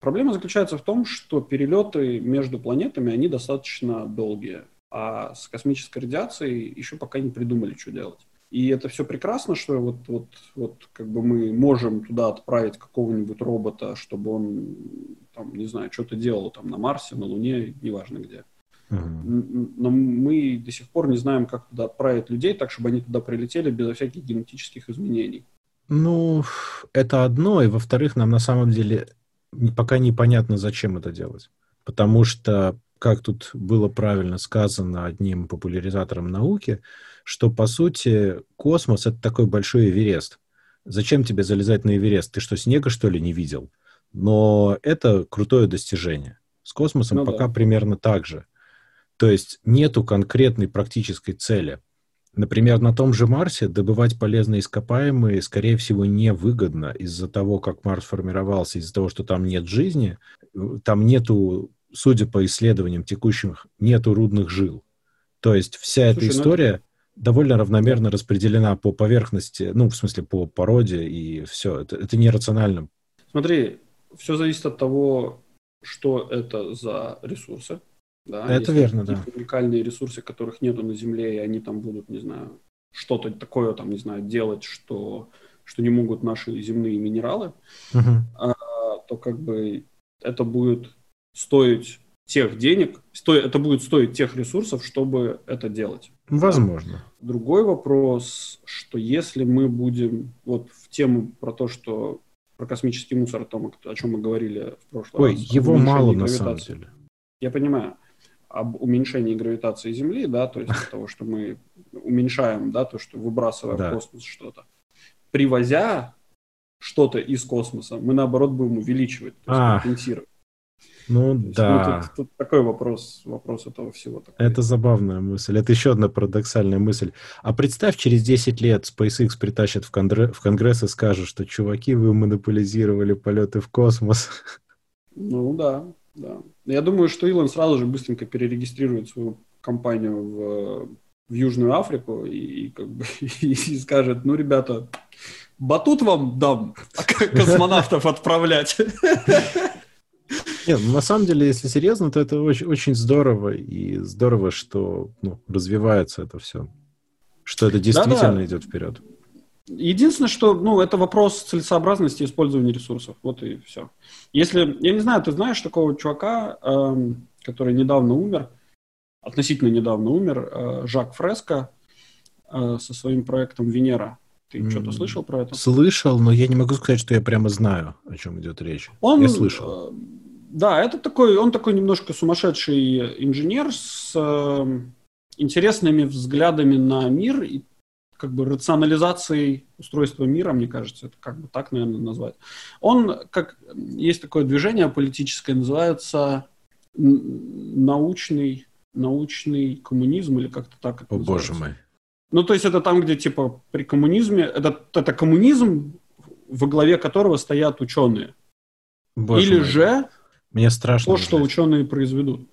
Проблема заключается в том, что перелеты между планетами, они достаточно долгие а с космической радиацией еще пока не придумали, что делать. И это все прекрасно, что вот, вот, вот как бы мы можем туда отправить какого-нибудь робота, чтобы он, там, не знаю, что-то делал там на Марсе, на Луне, неважно где. Uh-huh. Но мы до сих пор не знаем, как туда отправить людей, так, чтобы они туда прилетели безо всяких генетических изменений. Ну, это одно, и во-вторых, нам на самом деле пока непонятно, зачем это делать. Потому что как тут было правильно сказано одним популяризатором науки, что, по сути, космос — это такой большой Эверест. Зачем тебе залезать на Эверест? Ты что, снега, что ли, не видел? Но это крутое достижение. С космосом ну, пока да. примерно так же. То есть нету конкретной практической цели. Например, на том же Марсе добывать полезные ископаемые, скорее всего, невыгодно из-за того, как Марс формировался, из-за того, что там нет жизни, там нету судя по исследованиям текущих, нету рудных жил. То есть вся Слушай, эта ну история ну... довольно равномерно распределена по поверхности, ну, в смысле, по породе, и все. Это, это нерационально. Смотри, все зависит от того, что это за ресурсы. Да? Это верно, да. уникальные ресурсы, которых нету на Земле, и они там будут, не знаю, что-то такое, там, не знаю, делать, что, что не могут наши земные минералы, угу. а, то как бы это будет стоить тех денег, сто, это будет стоить тех ресурсов, чтобы это делать. Возможно. Другой вопрос, что если мы будем вот в тему про то, что про космический мусор, о том, о чем мы говорили в прошлый Ой, раз. его мало на самом деле. Я понимаю. Об уменьшении гравитации Земли, да, то есть того, что мы уменьшаем, да, то, что выбрасываем в космос что-то. Привозя что-то из космоса, мы наоборот будем увеличивать, то есть а. компенсировать. Ну есть, да. Ну, тут, тут такой вопрос, вопрос этого всего. Такой. Это забавная мысль. Это еще одна парадоксальная мысль. А представь, через 10 лет SpaceX притащат в, конгресс, в Конгресс и скажут, что чуваки, вы монополизировали полеты в космос. Ну да, да. Я думаю, что Илон сразу же быстренько перерегистрирует свою компанию в, в Южную Африку и, и как бы и, и скажет, ну, ребята, батут вам дам космонавтов отправлять. Нет, ну, на самом деле, если серьезно, то это очень, очень здорово, и здорово, что ну, развивается это все, что это действительно Да-да. идет вперед. Единственное, что, ну, это вопрос целесообразности использования ресурсов, вот и все. Если, я не знаю, ты знаешь такого чувака, эм, который недавно умер, относительно недавно умер, э, Жак Фреско э, со своим проектом Венера. Ты что-то слышал про это? Слышал, но я не могу сказать, что я прямо знаю, о чем идет речь. Он, я слышал. Э, да, это такой, он такой немножко сумасшедший инженер с э, интересными взглядами на мир и как бы рационализацией устройства мира, мне кажется, это как бы так, наверное, назвать. Он, как есть такое движение политическое, называется научный, научный коммунизм или как-то так это О, называется. боже мой. Ну, то есть это там, где типа при коммунизме, это, это коммунизм, во главе которого стоят ученые. Боже Или мой. же Мне страшно. то, что ученые произведут.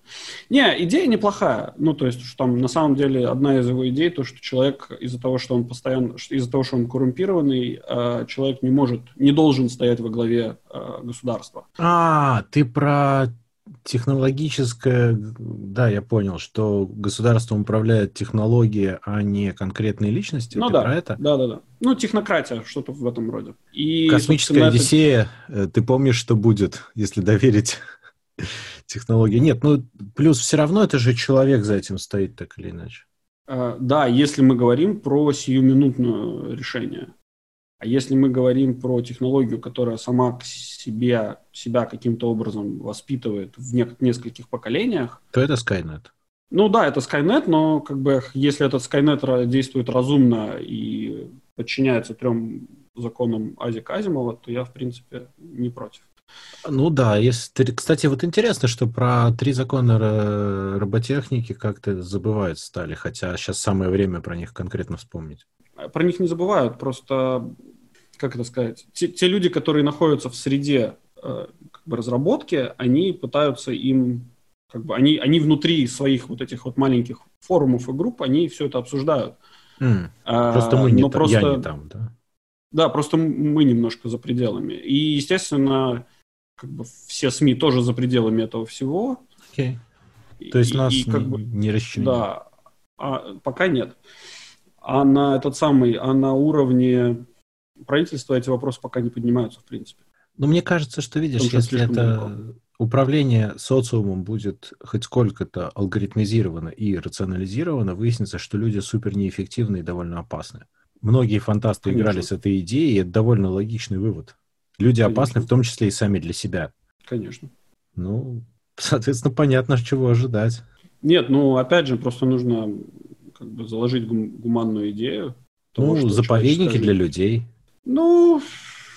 Не, идея неплохая. Ну, то есть, что там на самом деле одна из его идей, то, что человек из-за того, что он постоянно, из-за того, что он коррумпированный, э, человек не может, не должен стоять во главе э, государства. А, ты про технологическое... Да, я понял, что государством управляет технология, а не конкретные личности. ну Ты да, про это? да, да, да. Ну, технократия, что-то в этом роде. И, Космическая это- Одиссея, э, ты помнишь, что будет, если доверить технологии? Нет, ну, плюс все равно это же человек за этим стоит, так или иначе. Э, Да, если мы говорим про сиюминутное решение. А если мы говорим про технологию, которая сама к себе, себя каким-то образом воспитывает в не- нескольких поколениях, То это Skynet. ну да, это Skynet, но как бы если этот Skynet действует разумно и подчиняется трем законам Азика Азимова, то я, в принципе, не против. Ну да, если кстати, вот интересно, что про три закона ро- роботехники как-то забывают стали, хотя сейчас самое время про них конкретно вспомнить. Про них не забывают, просто, как это сказать, те, те люди, которые находятся в среде э, как бы разработки, они пытаются им, как бы, они, они внутри своих вот этих вот маленьких форумов и групп, они все это обсуждают. А, Просто мы не но там, я не там, да? Да, просто мы немножко за пределами. И, естественно, как бы все СМИ тоже за пределами этого всего. И- То есть и- нас и как не, бы, не расчленили. Да, а, пока нет. А на этот самый, а на уровне правительства эти вопросы пока не поднимаются, в принципе. Но мне кажется, что, видишь, Потому если это далеко. управление социумом будет хоть сколько-то алгоритмизировано и рационализировано, выяснится, что люди супер неэффективны и довольно опасны. Многие фантасты Конечно. играли с этой идеей, и это довольно логичный вывод. Люди Конечно. опасны, в том числе и сами для себя. Конечно. Ну, соответственно, понятно, чего ожидать. Нет, ну, опять же, просто нужно как бы заложить гум- гуманную идею. того, ну, заповедники для людей. Ну,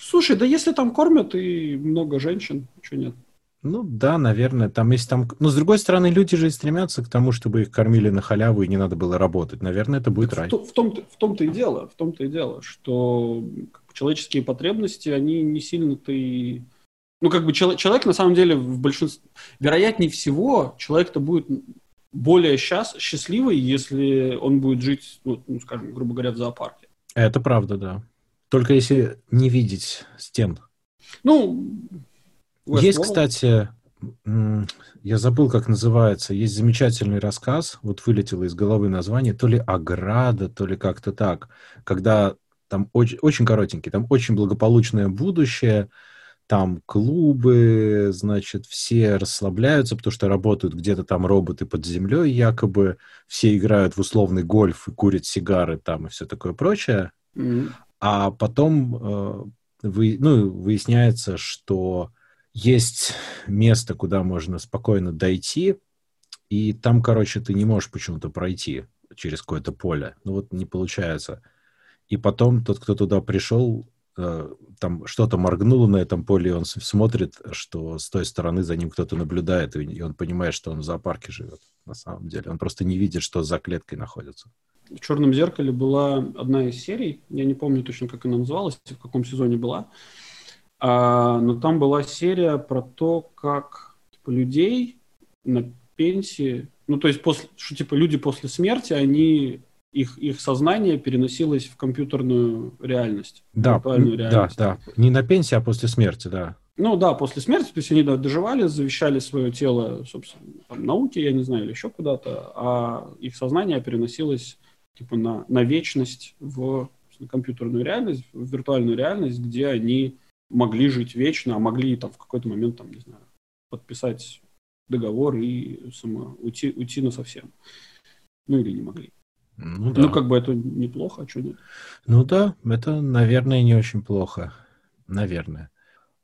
слушай, да если там кормят и много женщин, что нет? Ну да, наверное, там есть там... Но с другой стороны, люди же и стремятся к тому, чтобы их кормили на халяву и не надо было работать. Наверное, это будет рай. В, то- в том-то, в том-то и дело, в том-то и дело, что человеческие потребности, они не сильно-то и... Ну, как бы чело- человек, на самом деле, в большинстве... Вероятнее всего, человек-то будет более счаст... счастливый, если он будет жить, ну, ну, скажем, грубо говоря, в зоопарке. Это правда, да. Только если не видеть стен. Ну, Есть, Westworld. кстати, я забыл, как называется, есть замечательный рассказ, вот вылетело из головы название, то ли «Ограда», то ли как-то так, когда там очень, очень коротенький, там очень благополучное будущее, там клубы, значит, все расслабляются, потому что работают где-то там роботы под землей якобы, все играют в условный гольф и курят сигары там и все такое прочее. Мгм. А потом э, вы, ну, выясняется, что есть место, куда можно спокойно дойти, и там, короче, ты не можешь почему-то пройти через какое-то поле. Ну вот не получается. И потом тот, кто туда пришел, э, там что-то моргнуло на этом поле, и он смотрит, что с той стороны за ним кто-то наблюдает, и он понимает, что он в зоопарке живет на самом деле. Он просто не видит, что за клеткой находится. В «Черном зеркале» была одна из серий, я не помню точно, как она называлась, в каком сезоне была, А, но там была серия про то, как типа, людей на пенсии, ну то есть после, что типа люди после смерти, они их их сознание переносилось в компьютерную реальность, Да, м, да, реальность. да. Не на пенсии, а после смерти, да. Ну да, после смерти, то есть они да, доживали, завещали свое тело, собственно, там, науке, я не знаю, или еще куда-то, а их сознание переносилось типа на, на вечность в компьютерную реальность, в виртуальную реальность, где они могли жить вечно, а могли там в какой-то момент, там, не знаю, подписать договор и само, уйти, уйти на совсем. Ну или не могли. Ну, да. ну, как бы это неплохо, а что нет? Ну да, это, наверное, не очень плохо. Наверное.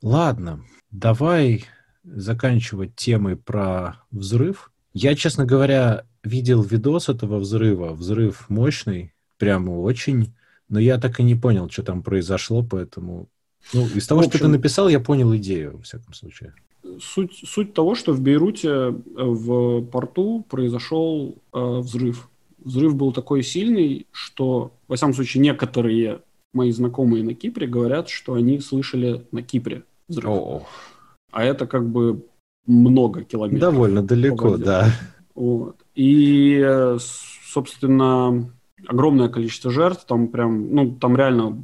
Ладно, давай заканчивать темой про взрыв. Я, честно говоря, видел видос этого взрыва. Взрыв мощный, прямо очень. Но я так и не понял, что там произошло, поэтому... Ну, из того, общем, что ты написал, я понял идею, во всяком случае. Суть, суть того, что в Бейруте э, в порту произошел э, взрыв. Взрыв был такой сильный, что, во всяком случае, некоторые мои знакомые на Кипре говорят, что они слышали на Кипре взрыв. О-о. А это как бы много километров. Довольно далеко, да. Вот. И, э, собственно, огромное количество жертв, там прям, ну, там реально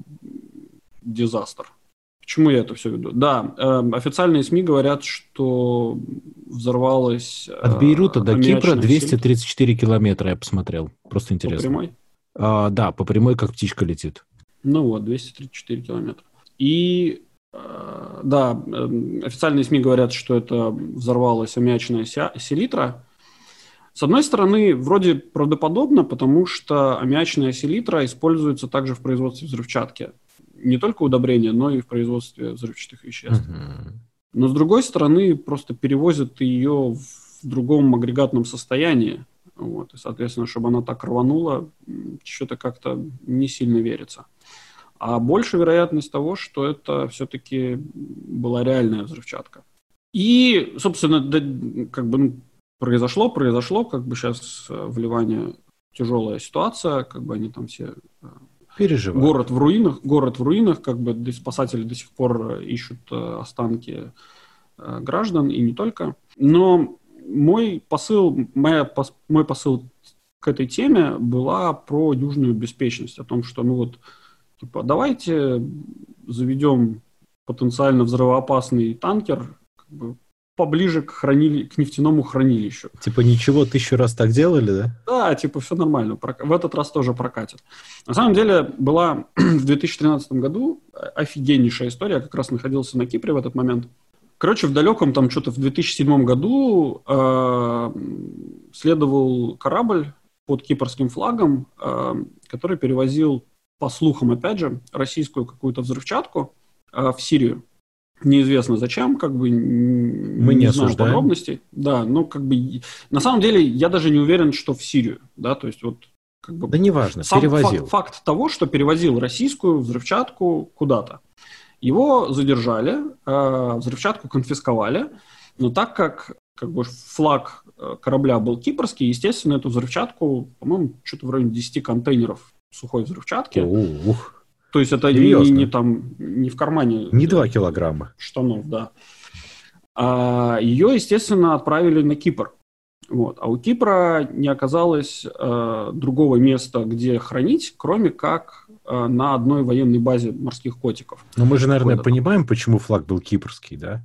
дизастер. Почему я это все веду? Да, э, официальные СМИ говорят, что взорвалась... От Бейрута до Кипра 234 сель. километра, я посмотрел. Просто интересно. По прямой? А, да, по прямой, как птичка летит. Ну вот, 234 километра. И э, да, э, официальные СМИ говорят, что это взорвалась аммиачная селитра. С одной стороны, вроде правдоподобно, потому что аммиачная селитра используется также в производстве взрывчатки. Не только удобрения, но и в производстве взрывчатых веществ. Uh-huh. Но с другой стороны, просто перевозят ее в другом агрегатном состоянии. Вот, и, соответственно, чтобы она так рванула, что-то как-то не сильно верится. А больше вероятность того, что это все-таки была реальная взрывчатка. И, собственно, да, как бы ну, произошло, произошло, как бы сейчас э, в Ливане тяжелая ситуация, как бы они там все э, переживают. Город в руинах, город в руинах, как бы спасатели до сих пор э, ищут останки граждан и не только. Но мой посыл, моя, мой посыл к этой теме была про южную беспечность, о том, что ну вот, типа, давайте заведем потенциально взрывоопасный танкер как бы, поближе к, хранили... к нефтяному хранилищу. Типа ничего, тысячу раз так делали, да? Да, типа все нормально, в этот раз тоже прокатит. На самом деле была в 2013 году офигеннейшая история, я как раз находился на Кипре в этот момент. Короче, в далеком, там что-то в 2007 году э, следовал корабль под кипрским флагом, э, который перевозил, по слухам, опять же, российскую какую-то взрывчатку э, в Сирию. Неизвестно зачем, как бы мы не, не знаю подробностей. Да, но как бы на самом деле я даже не уверен, что в Сирию, да, то есть вот как бы да неважно, сам перевозил. Факт, факт того, что перевозил российскую взрывчатку куда-то. Его задержали, э, взрывчатку конфисковали, но так как как бы флаг э, корабля был кипрский, естественно, эту взрывчатку, по-моему, что-то в районе 10 контейнеров сухой взрывчатки. Ух. То есть это не, не там не в кармане. Не 2 килограмма. Штанов, да. А ее, естественно, отправили на Кипр. Вот. А у Кипра не оказалось э, другого места, где хранить, кроме как э, на одной военной базе морских котиков. Но мы же, наверное, понимаем, почему флаг был кипрский, да?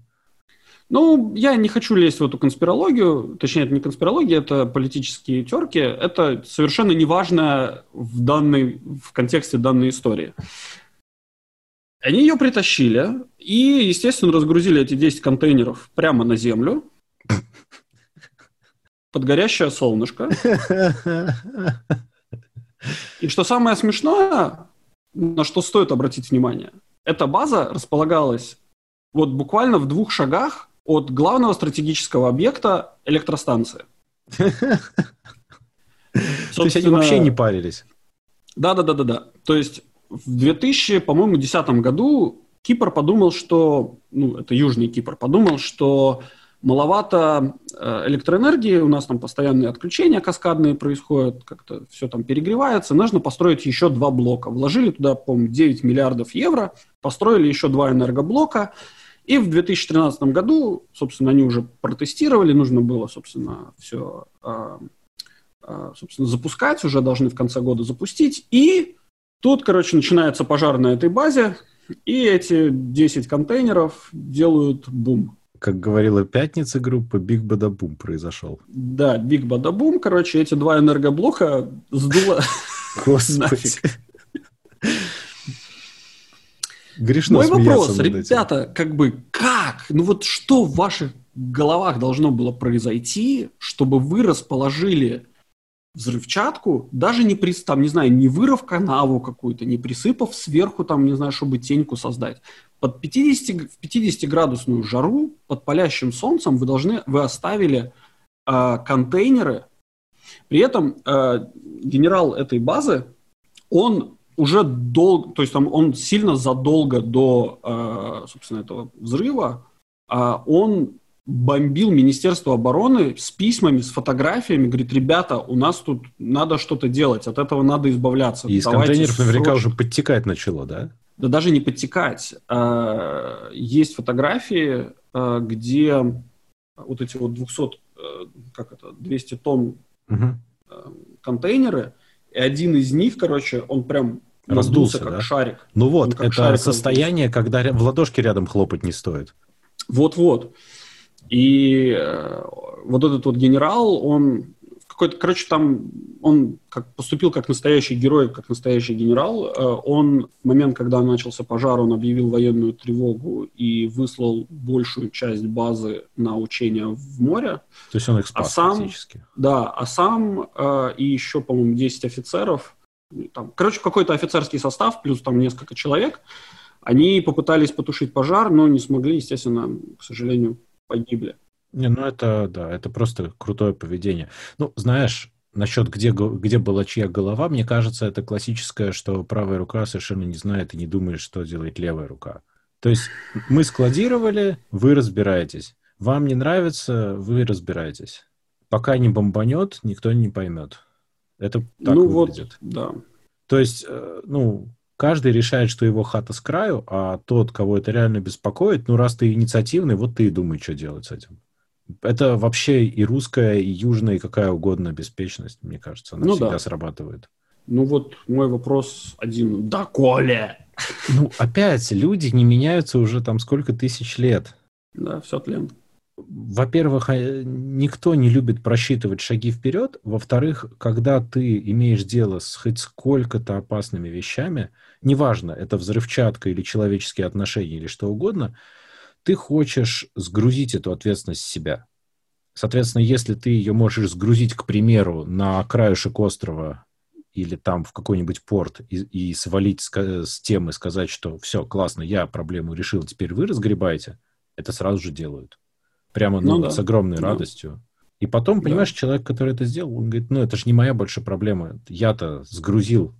Ну, я не хочу лезть в эту конспирологию, точнее, это не конспирология, это политические терки. Это совершенно неважно в, данной, в контексте данной истории. Они ее притащили и, естественно, разгрузили эти 10 контейнеров прямо на землю под горящее солнышко. И что самое смешное, на что стоит обратить внимание, эта база располагалась вот буквально в двух шагах от главного стратегического объекта электростанции. То есть они вообще не парились? Да-да-да-да-да. То есть в 2000, по-моему, 2010 году Кипр подумал, что, ну, это Южный Кипр, подумал, что маловато э, электроэнергии, у нас там постоянные отключения каскадные происходят, как-то все там перегревается, нужно построить еще два блока. Вложили туда, по-моему, 9 миллиардов евро, построили еще два энергоблока, и в 2013 году, собственно, они уже протестировали, нужно было, собственно, все а, а, собственно, запускать, уже должны в конце года запустить. И тут, короче, начинается пожар на этой базе, и эти 10 контейнеров делают бум. Как говорила известная группа, Биг Бадабум произошел. Да, Биг Бадабум, короче, эти два энергоблока сдуло Господи. Грешно Мой вопрос, ребята, этим. как бы как? Ну вот что в ваших головах должно было произойти, чтобы вы расположили взрывчатку, даже не при, там, не знаю, не вырыв канаву какую-то, не присыпав сверху, там, не знаю, чтобы теньку создать. Под 50, в 50-градусную жару, под палящим солнцем вы должны, вы оставили э, контейнеры. При этом э, генерал этой базы, он уже долго, то есть там он сильно задолго до, э, собственно, этого взрыва, э, он бомбил Министерство обороны с письмами, с фотографиями, говорит, ребята, у нас тут надо что-то делать, от этого надо избавляться. И из контейнеров наверняка уже подтекать начало, да? Да даже не подтекать. А, есть фотографии, а, где вот эти вот 200, э, как это, 200 тонн угу. контейнеры, и один из них, короче, он прям раздулся, как да? шарик. Ну вот, это состояние, раздулся. когда в ладошки рядом хлопать не стоит. Вот-вот. И э, вот этот вот генерал, он какой-то, короче, там он как, поступил как настоящий герой, как настоящий генерал. Э, он в момент, когда начался пожар, он объявил военную тревогу и выслал большую часть базы на учения в море. То есть он их спас а сам. Да, а сам э, и еще, по-моему, 10 офицеров, там, короче, какой-то офицерский состав, плюс там несколько человек, они попытались потушить пожар, но не смогли, естественно, к сожалению, погибли. Не, ну это, да, это просто крутое поведение. Ну, знаешь, насчет где, где была чья голова, мне кажется, это классическое, что правая рука совершенно не знает и не думает, что делает левая рука. То есть мы складировали, вы разбираетесь. Вам не нравится, вы разбираетесь. Пока не бомбанет, никто не поймет. Это так ну выглядит. Вот, да. То есть, э, ну, каждый решает, что его хата с краю, а тот, кого это реально беспокоит, ну, раз ты инициативный, вот ты и думай, что делать с этим. Это вообще и русская, и южная, и какая угодно беспечность, мне кажется, она ну, всегда да. срабатывает. Ну вот мой вопрос один. Да, Коля! Ну, опять, люди не меняются уже там сколько тысяч лет. Да, все тлен во-первых, а, никто не любит просчитывать шаги вперед. Во-вторых, когда ты имеешь дело с хоть сколько-то опасными вещами, неважно, это взрывчатка или человеческие отношения или что угодно, ты хочешь сгрузить эту ответственность с себя. Соответственно, если ты ее можешь сгрузить, к примеру, на краешек острова или там в какой-нибудь порт и, и свалить с, с темы, сказать, что все, классно, я проблему решил, теперь вы разгребаете, это сразу же делают. Прямо ну, ну, да. с огромной да. радостью. И потом, понимаешь, да. человек, который это сделал, он говорит, ну, это же не моя большая проблема. Я-то сгрузил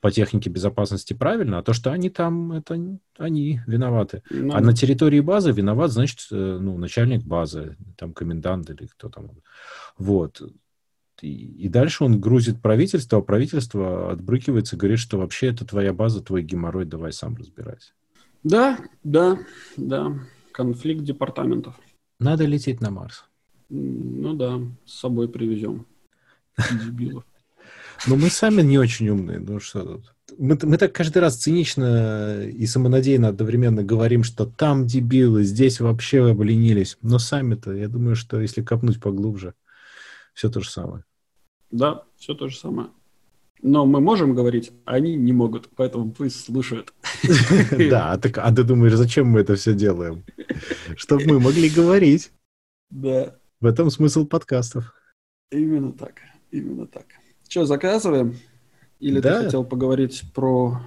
по технике безопасности правильно, а то, что они там, это они виноваты. Ну, а на территории базы виноват, значит, э, ну, начальник базы, там, комендант или кто там. Вот. И, и дальше он грузит правительство, а правительство отбрыкивается, говорит, что вообще это твоя база, твой геморрой, давай сам разбирайся. Да, да, да. Конфликт департаментов. Надо лететь на Марс. Ну да, с собой привезем. Дебилов. Но мы сами не очень умные, ну что тут. Мы, мы так каждый раз цинично и самонадеянно одновременно говорим, что там дебилы, здесь вообще обленились. Но сами-то, я думаю, что если копнуть поглубже, все то же самое. Да, все то же самое. Но мы можем говорить, а они не могут, поэтому пусть слушают. Да, а, а ты думаешь, зачем мы это все делаем? Чтобы мы могли говорить. Да. В этом смысл подкастов. Именно так, именно так. Что, заказываем? Или да. ты хотел поговорить про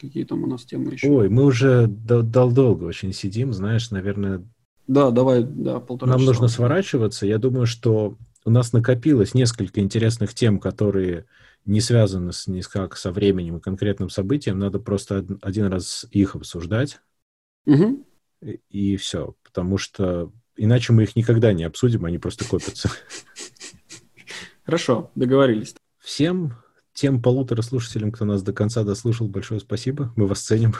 какие там у нас темы еще? Ой, мы уже дол долго очень сидим, знаешь, наверное... Да, давай, да, полтора Нам часа. нужно сворачиваться. Я думаю, что у нас накопилось несколько интересных тем, которые не связаны с, никак со временем и конкретным событием, надо просто один раз их обсуждать, угу. и, и все. Потому что иначе мы их никогда не обсудим, они просто копятся. Хорошо, договорились. Всем тем полутора слушателям, кто нас до конца дослушал, большое спасибо. Мы вас ценим.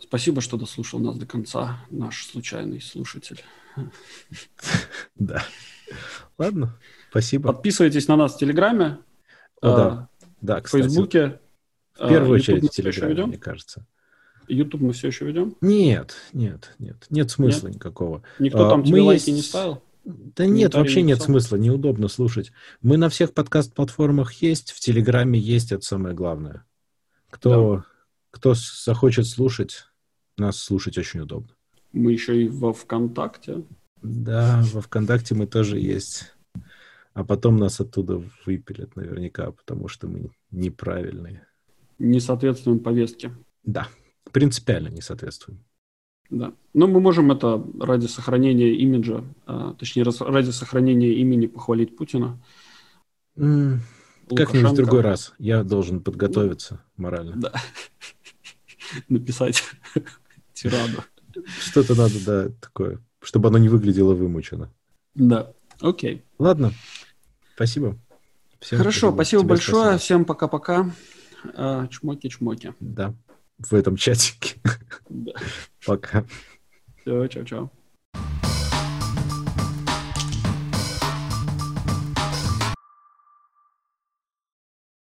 Спасибо, что дослушал нас до конца, наш случайный слушатель. Да. Ладно, спасибо. Подписывайтесь на нас в Телеграме. О, да. Да, кстати. В Фейсбуке. В первую а, очередь в Телеграме, мне кажется. YouTube мы все еще ведем? Нет, нет, нет. Нет смысла нет? никакого. Никто а, там тебе лайки есть... не ставил? Да нет, вообще нет смысла, неудобно слушать. Мы на всех подкаст-платформах есть, в Телеграме есть, это самое главное. Кто, да. кто захочет слушать, нас слушать очень удобно. Мы еще и во ВКонтакте. Да, во ВКонтакте мы тоже есть. А потом нас оттуда выпилят наверняка, потому что мы неправильные. Не соответствуем повестке. Да, принципиально не соответствуем. Да. Но мы можем это ради сохранения имиджа, а, точнее, ради сохранения имени похвалить Путина. Mm, как-нибудь в другой раз. Я должен подготовиться ну, морально. Да. Написать тираду. Что-то надо, да, такое, чтобы оно не выглядело вымучено. Да, окей. Ладно, спасибо. Всем Хорошо, спасибо большое. Спасибо. Всем пока-пока. А, чмоки-чмоки. Да, в этом чатике. Да. Пока. Все, чао-чао.